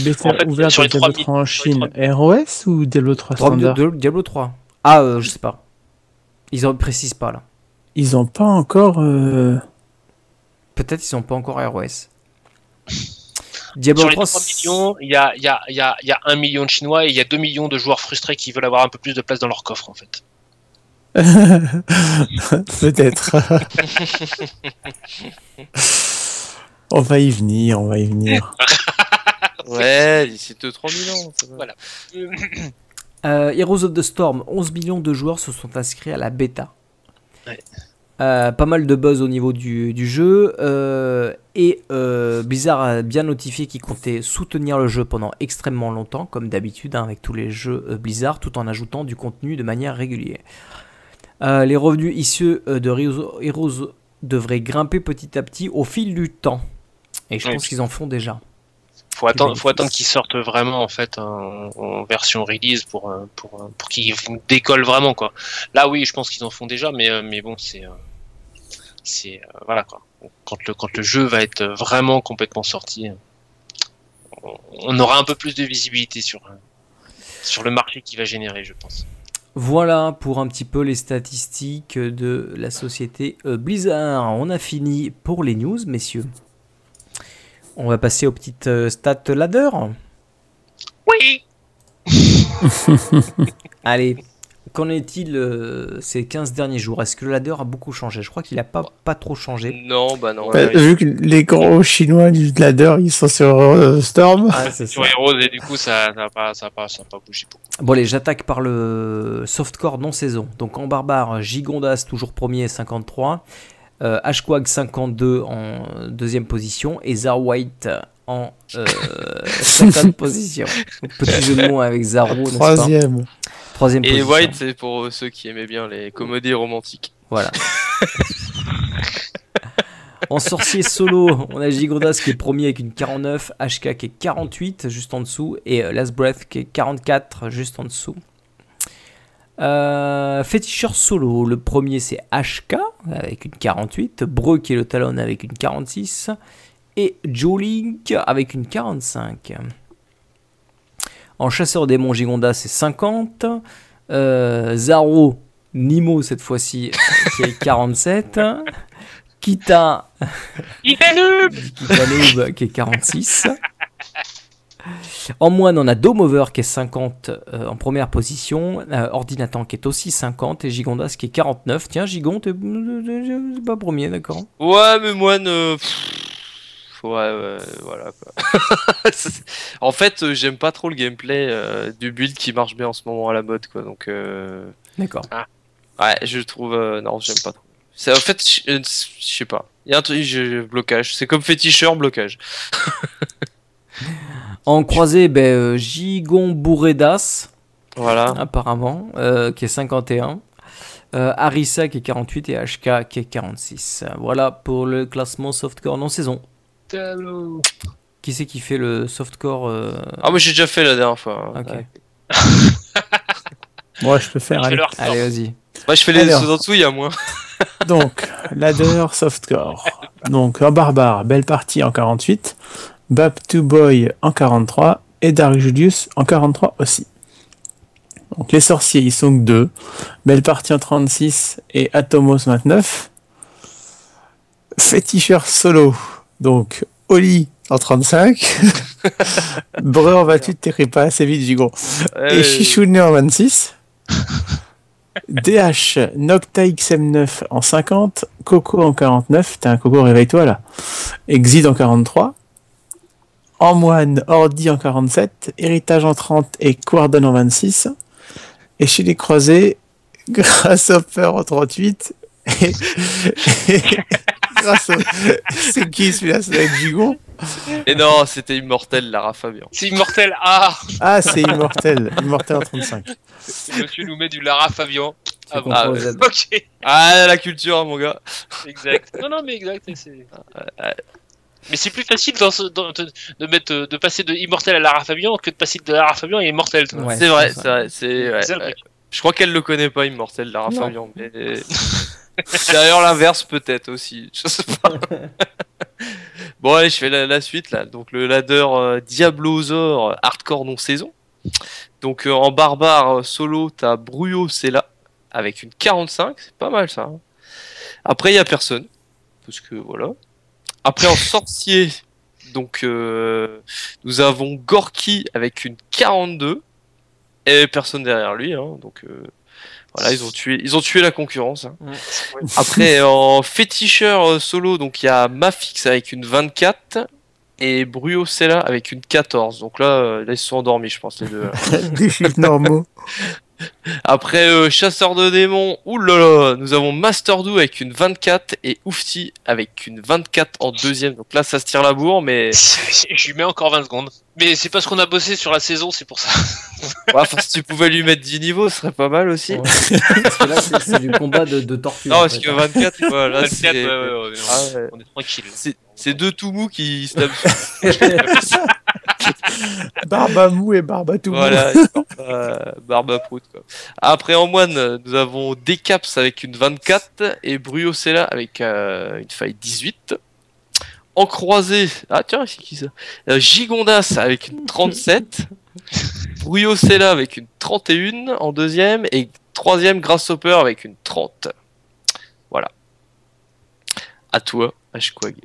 Bêta En fait, ouverte sur les Diablo 3000, 3 en Chine, ROS ou Diablo 3 3 standard Diablo 3. Ah, euh, je sais pas. Ils en précisent pas là. Ils ont pas encore. euh, Peut-être ils sont pas encore ROS. Diablo sur les 3, 3 millions, il y a, il y, a, il y, a, il y a 1 million de Chinois et il y a 2 millions de joueurs frustrés qui veulent avoir un peu plus de place dans leur coffre en fait. Peut-être. on va y venir, on va y venir. Ouais, d'ici 2-3 000 ans. ça va. Voilà. Euh, Heroes of the Storm, 11 millions de joueurs se sont inscrits à la bêta. Ouais. Euh, pas mal de buzz au niveau du, du jeu euh, et euh, Blizzard a bien notifié qu'il comptait soutenir le jeu pendant extrêmement longtemps, comme d'habitude hein, avec tous les jeux euh, Blizzard, tout en ajoutant du contenu de manière régulière. Euh, les revenus issus euh, de Heroes, Heroes devraient grimper petit à petit au fil du temps. Et je Oui. pense qu'ils en font déjà. faut attendre, faut attendre qu'ils sortent vraiment en fait en, en version release pour euh, pour pour qu'ils décollent vraiment quoi. Là oui, je pense qu'ils en font déjà, mais mais bon c'est c'est voilà quoi. Quand le quand le jeu va être vraiment complètement sorti, on, aura un peu plus de visibilité sur sur le marché qui va générer, je pense. Voilà pour un petit peu les statistiques de la société euh, Blizzard. On a fini pour les news, messieurs. On va passer aux petites euh, stats ladder. Oui. Allez, qu'en est-il euh, ces 15 derniers jours? Est-ce que le ladder a beaucoup changé? Je crois qu'il n'a pas, pas trop changé. Non, bah non. Bah, vu que les gros chinois du ladder, ils sont sur euh, Storm. Ah. Sur Heroes et du coup ça ça a pas ça pas ça pas bougé beaucoup. Bon allez, j'attaque par le softcore non saison. Donc en barbare, Gigondas toujours premier 53, euh, Ashquag 52 en deuxième position et Zar White en euh, 50 position. Petit jeu de mots avec Zaro, n'est-ce pas? Troisième. Et position. White, c'est pour ceux qui aimaient bien les comédies romantiques. Voilà. en sorcier solo, on a Gigondas qui est premier avec une 49, HK qui est 48 juste en dessous et euh, Last Breath qui est 44 juste en dessous. Euh, féticheur solo, le premier c'est HK avec une 48, Breu qui est le talon avec une 46 et Jolink avec une 45. En chasseur démon Gigondas c'est 50, euh, Zaro Nimo cette fois-ci euh, qui est 47. Kita, Il fait noob Kita Noob qui est 46. En moine, on a Domover qui est 50 euh, en première position, euh, Ordinatan qui est aussi 50 et Gigondas qui est 49. Tiens, Gigon, t'es pas premier, d'accord Ouais, mais moi, ne... pff, ouais, ouais, voilà quoi. En fait, euh, j'aime pas trop le gameplay euh, du build qui marche bien en ce moment à la mode, quoi. Donc, euh, D'accord. ouais, je trouve, euh, non, j'aime pas trop. C'est en fait, je sais pas. Il y a un truc, blocage. C'est comme féticheur, blocage. En croisé, ben, euh, Gigon bourré d'as, Voilà. apparemment, euh, qui est 51. Euh, Arisa qui est 48 et HK qui est 46. Voilà pour le classement softcore non saison. Qui c'est qui fait le softcore euh, Ah, moi j'ai déjà fait la dernière fois. hein. Ok. Ouais. Moi, je peux faire. Je allez. Allez, vas-y. Moi je fais les sous en dessous, il y a moins. Donc, ladder, softcore. Donc, en barbare, belle partie en 48. Bab to Boy en 43. Et Dark Julius en 43 aussi. Donc, les sorciers, ils sont que deux. Belle partie en 36 et Atomos 29. Féticheur solo. Donc, Oli en 35. Breur battu, t'es pas assez vite, Gigon. Et Chichouné en 26. DH Nocta XM9 en 50. Coco en 49. T'as un Coco, réveille-toi là. Exid en 43. En moine, Ordi en 47. Héritage en 30 et Quardon en 26. Et chez les croisés, Grasshopper en 38. Et, et- grâce au- C'est qui celui-là C'est avec Gigon Et non, c'était immortel, Lara Fabian. C'est immortel. Ah Ah, c'est Immortel. Immortel en 35. Monsieur nous met du Lara Fabian. Ah bon. Ah, Ah, la culture, mon gars. exact. Non, non, mais exact. Mais c'est plus facile dans ce- dans- de, de mettre, de passer de immortel à Lara Fabian que de passer de Lara Fabian à immortel. Ouais, c'est vrai, c'est vrai. Ouais. Je crois qu'elle le connaît pas, Immortel, Lara Non. Fabian. Mais... D'ailleurs, l'inverse peut-être aussi. Je sais pas. bon, allez, je fais la, la suite là. Donc, le ladder euh, Diablosaur hardcore non saison. Donc, euh, en barbare euh, solo, t'as Bruyo Sella avec une 45. C'est pas mal ça. hein. Après, il y a personne. Parce que voilà. Après, en sorcier, donc, euh, nous avons Gorky avec une 42 et personne derrière lui. Hein, donc euh, voilà, ils ont tué, ils ont tué la concurrence. hein. Après en féticheur euh, solo, donc il y a Mafix avec une 24 et Bruyo Sella avec une 14. Donc là, euh, là ils se sont endormis, je pense les deux. Des chiffres normaux. Après euh, chasseur de démons, oulala, nous avons Master Do avec une 24 et Oufti avec une 24 en deuxième. Donc là, ça se tire la bourre, mais Je lui mets encore 20 secondes. Mais c'est parce qu'on a bossé sur la saison, c'est pour ça. ouais, enfin, si tu pouvais lui mettre 10 niveaux, ce serait pas mal aussi. Ouais. Parce que là, c'est du combat de, de tortue. Non, en parce fait. que 24, quoi, là, 24, c'est... ouais, ouais, ouais, Ah ouais. on est tranquille. C'est c'est deux tout mous qui se tapent. Barbamou et Barbatou. Voilà, barbe, barbe à prout, quoi. Après en moine, nous avons Decaps avec une 24 et Bruosella avec euh, une faille 18. En croisé, ah tiens, c'est qui ça? Euh, Gigondas avec une 37. Bruosella avec une 31 en deuxième et troisième Grasshopper avec une 30. Voilà. À toi, Ashquag.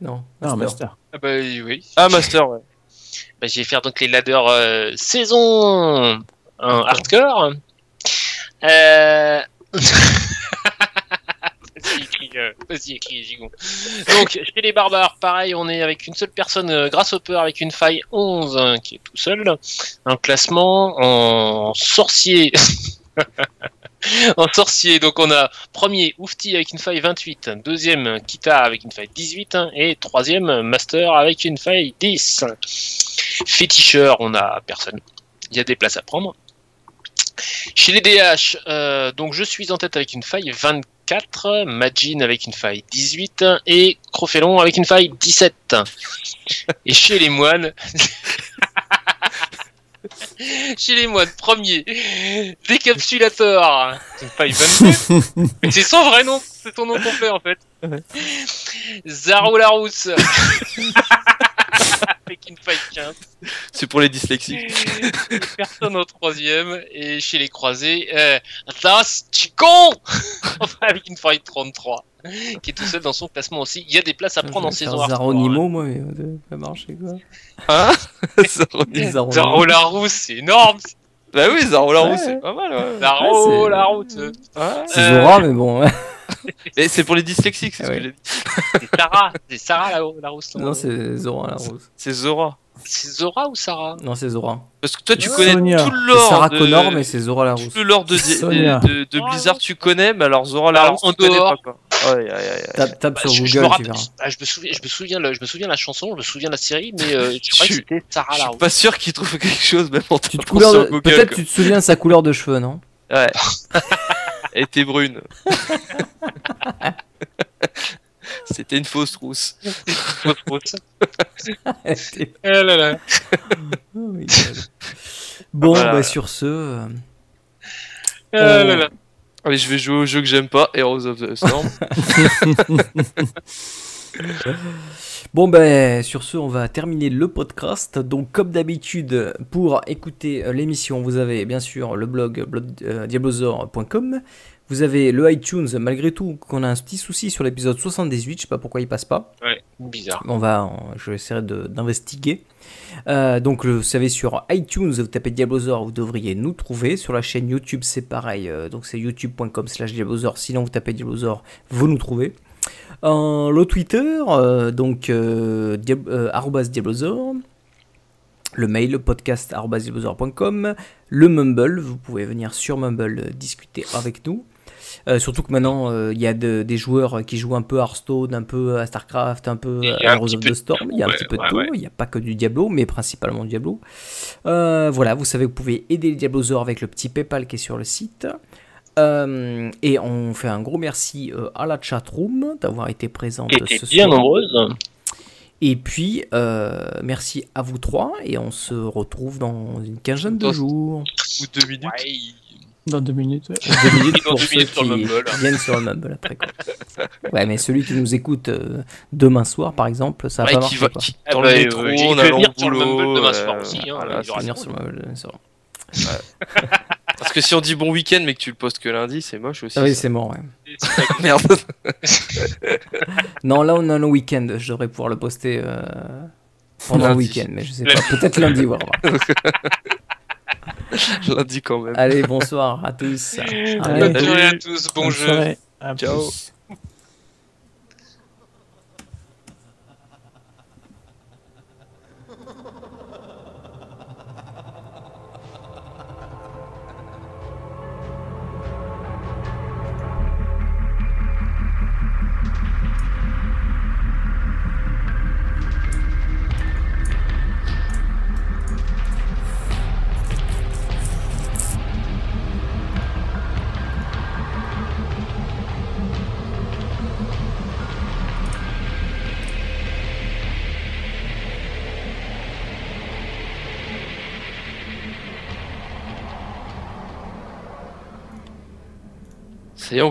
Non, Non, Master. Master. Ah bah oui. Ah, Master, ouais. Bah, je vais faire donc les ladders euh, saison hardcore. Euh... Vas-y, écris, euh, vas-y, écris, Gigon. Donc, chez les barbares, pareil, on est avec une seule personne, euh, Grasshopper, avec une faille 11, hein, qui est tout seul. Un classement en sorcier. en sorcier, donc on a premier Oufti avec une faille 28, deuxième Kita avec une faille 18 hein, et troisième Master avec une faille 10. Féticheur, on a personne. Il y a des places à prendre. Chez les DH, euh, donc je suis en tête avec une faille 24, Majin avec une faille 18 et Crofellon avec une faille 17. Et chez les moines, chez les moines, premier, Décapsulator, une faille 22. Mais c'est son vrai nom, c'est ton nom complet en fait. Zaro Larousse, avec une faille 15. C'est pour les dyslexiques. Personne au troisième. Et chez les croisés, euh, Das Chicon Enfin, avec une faille 33. Qui est tout seul dans son classement aussi. Il y a des places à prendre en saison hardcore, Zaronimo, moi, mais ça marche, quoi. Hein Zaronimo. Zaro Larousse, c'est énorme Bah oui, Zaro Larousse, Ouais. c'est pas mal, ouais. Zaro c'est- Larousse Ouais. C'est Zora, mais bon. Et c'est pour les dyslexiques, c'est ce Ouais. que j'ai dit. C'est Sarah C'est Sarah la- Larousse Non, c'est Zora, la rose. C'est Zora. C'est Zora ou Sarah? Non, c'est Zora. Parce que toi, tu Ouais. connais Sonia. tout le lore. Sarah de... Connor, mais c'est Zora, la Tout rose. le lore de, de, de, de Blizzard, tu connais, mais alors Zora Larousse, Alors, en tu connais pas, quoi. Ouais, ouais, ouais, ouais. Tape, tape Bah, sur je, Google, je me tu rappelle- verras. ah, je me souviens, je me souviens, le- je me souviens la chanson, je me souviens la série, mais euh, je crois que Je- c'était Sarah Je suis pas sûr qu'il trouve quelque chose, même en Tu te couleur sur de- Google, Peut-être quoi. tu te souviens de sa couleur de cheveux, non? Ouais. Elle était brune. C'était une fausse rousse. Fausse rousse. Oh Eh là là. my God. Bon, Voilà. bah sur ce, euh, Eh là là. Allez, je vais jouer au jeu que j'aime pas, Heroes of the Storm. Bon ben sur ce on va terminer le podcast. Donc comme d'habitude pour écouter euh, l'émission vous avez bien sûr le blog euh, diablozor.com. Vous avez le iTunes malgré tout qu'on a un petit souci sur l'épisode 78, je sais pas pourquoi il passe pas. Ouais, bizarre. On va, on- je vais essayer d'investiguer. Euh, donc, vous savez, sur iTunes, vous tapez Diablozor, vous devriez nous trouver. Sur la chaîne YouTube, c'est pareil. euh, donc, c'est youtube.com slash Diablozor. Sinon, vous tapez Diablozor, vous nous trouvez. Euh, le Twitter, euh, donc, euh, diab- euh. Le mail, podcast arobase diablozor.com. Le Mumble, vous pouvez venir sur Mumble discuter avec nous. Euh, surtout que maintenant, euh, il y a de- des joueurs qui jouent un peu à Hearthstone, un peu à StarCraft, un peu à Heroes of the Storm. Il y a un petit peu de tout. ouais. Il n'y a pas que du Diablo, mais principalement du Diablo. Euh, voilà, vous savez, vous pouvez aider les Diablozors avec le petit PayPal qui est sur le site. Euh, et on fait un gros merci euh, à la chatroom d'avoir été présente Qui était ce bien soir. nombreuse. Et puis, euh, merci à vous trois. Et on se retrouve dans une quinzaine de jours. Ou deux minutes. Ouais. Dans deux minutes. ouais. Deux minutes Dans pour deux ceux minutes sur le qui Mumble. viennent sur le Mumble après. Quoi. Ouais, mais celui qui nous écoute euh, demain soir, par exemple, ça va Ouais, pas qui marcher. va, quoi. qui, Ah dans bah, le euh, métro, il en peut allant venir sur le Mumble demain euh, soir aussi, hein, voilà, il y aura Venir sur le Mumble, bien sûr. Parce que si on dit bon week-end mais que tu le postes que lundi, c'est moche aussi. Ah oui, c'est mort. ouais. Merde. Non, là, on a le week-end. Je devrais pouvoir le poster euh, pendant le week-end, mais je sais pas. Peut-être lundi, voir. lundi quand même. Allez, bonsoir à tous. Allez. Bonne journée à tous, bon jeu. Ciao. plus. Ça y est, on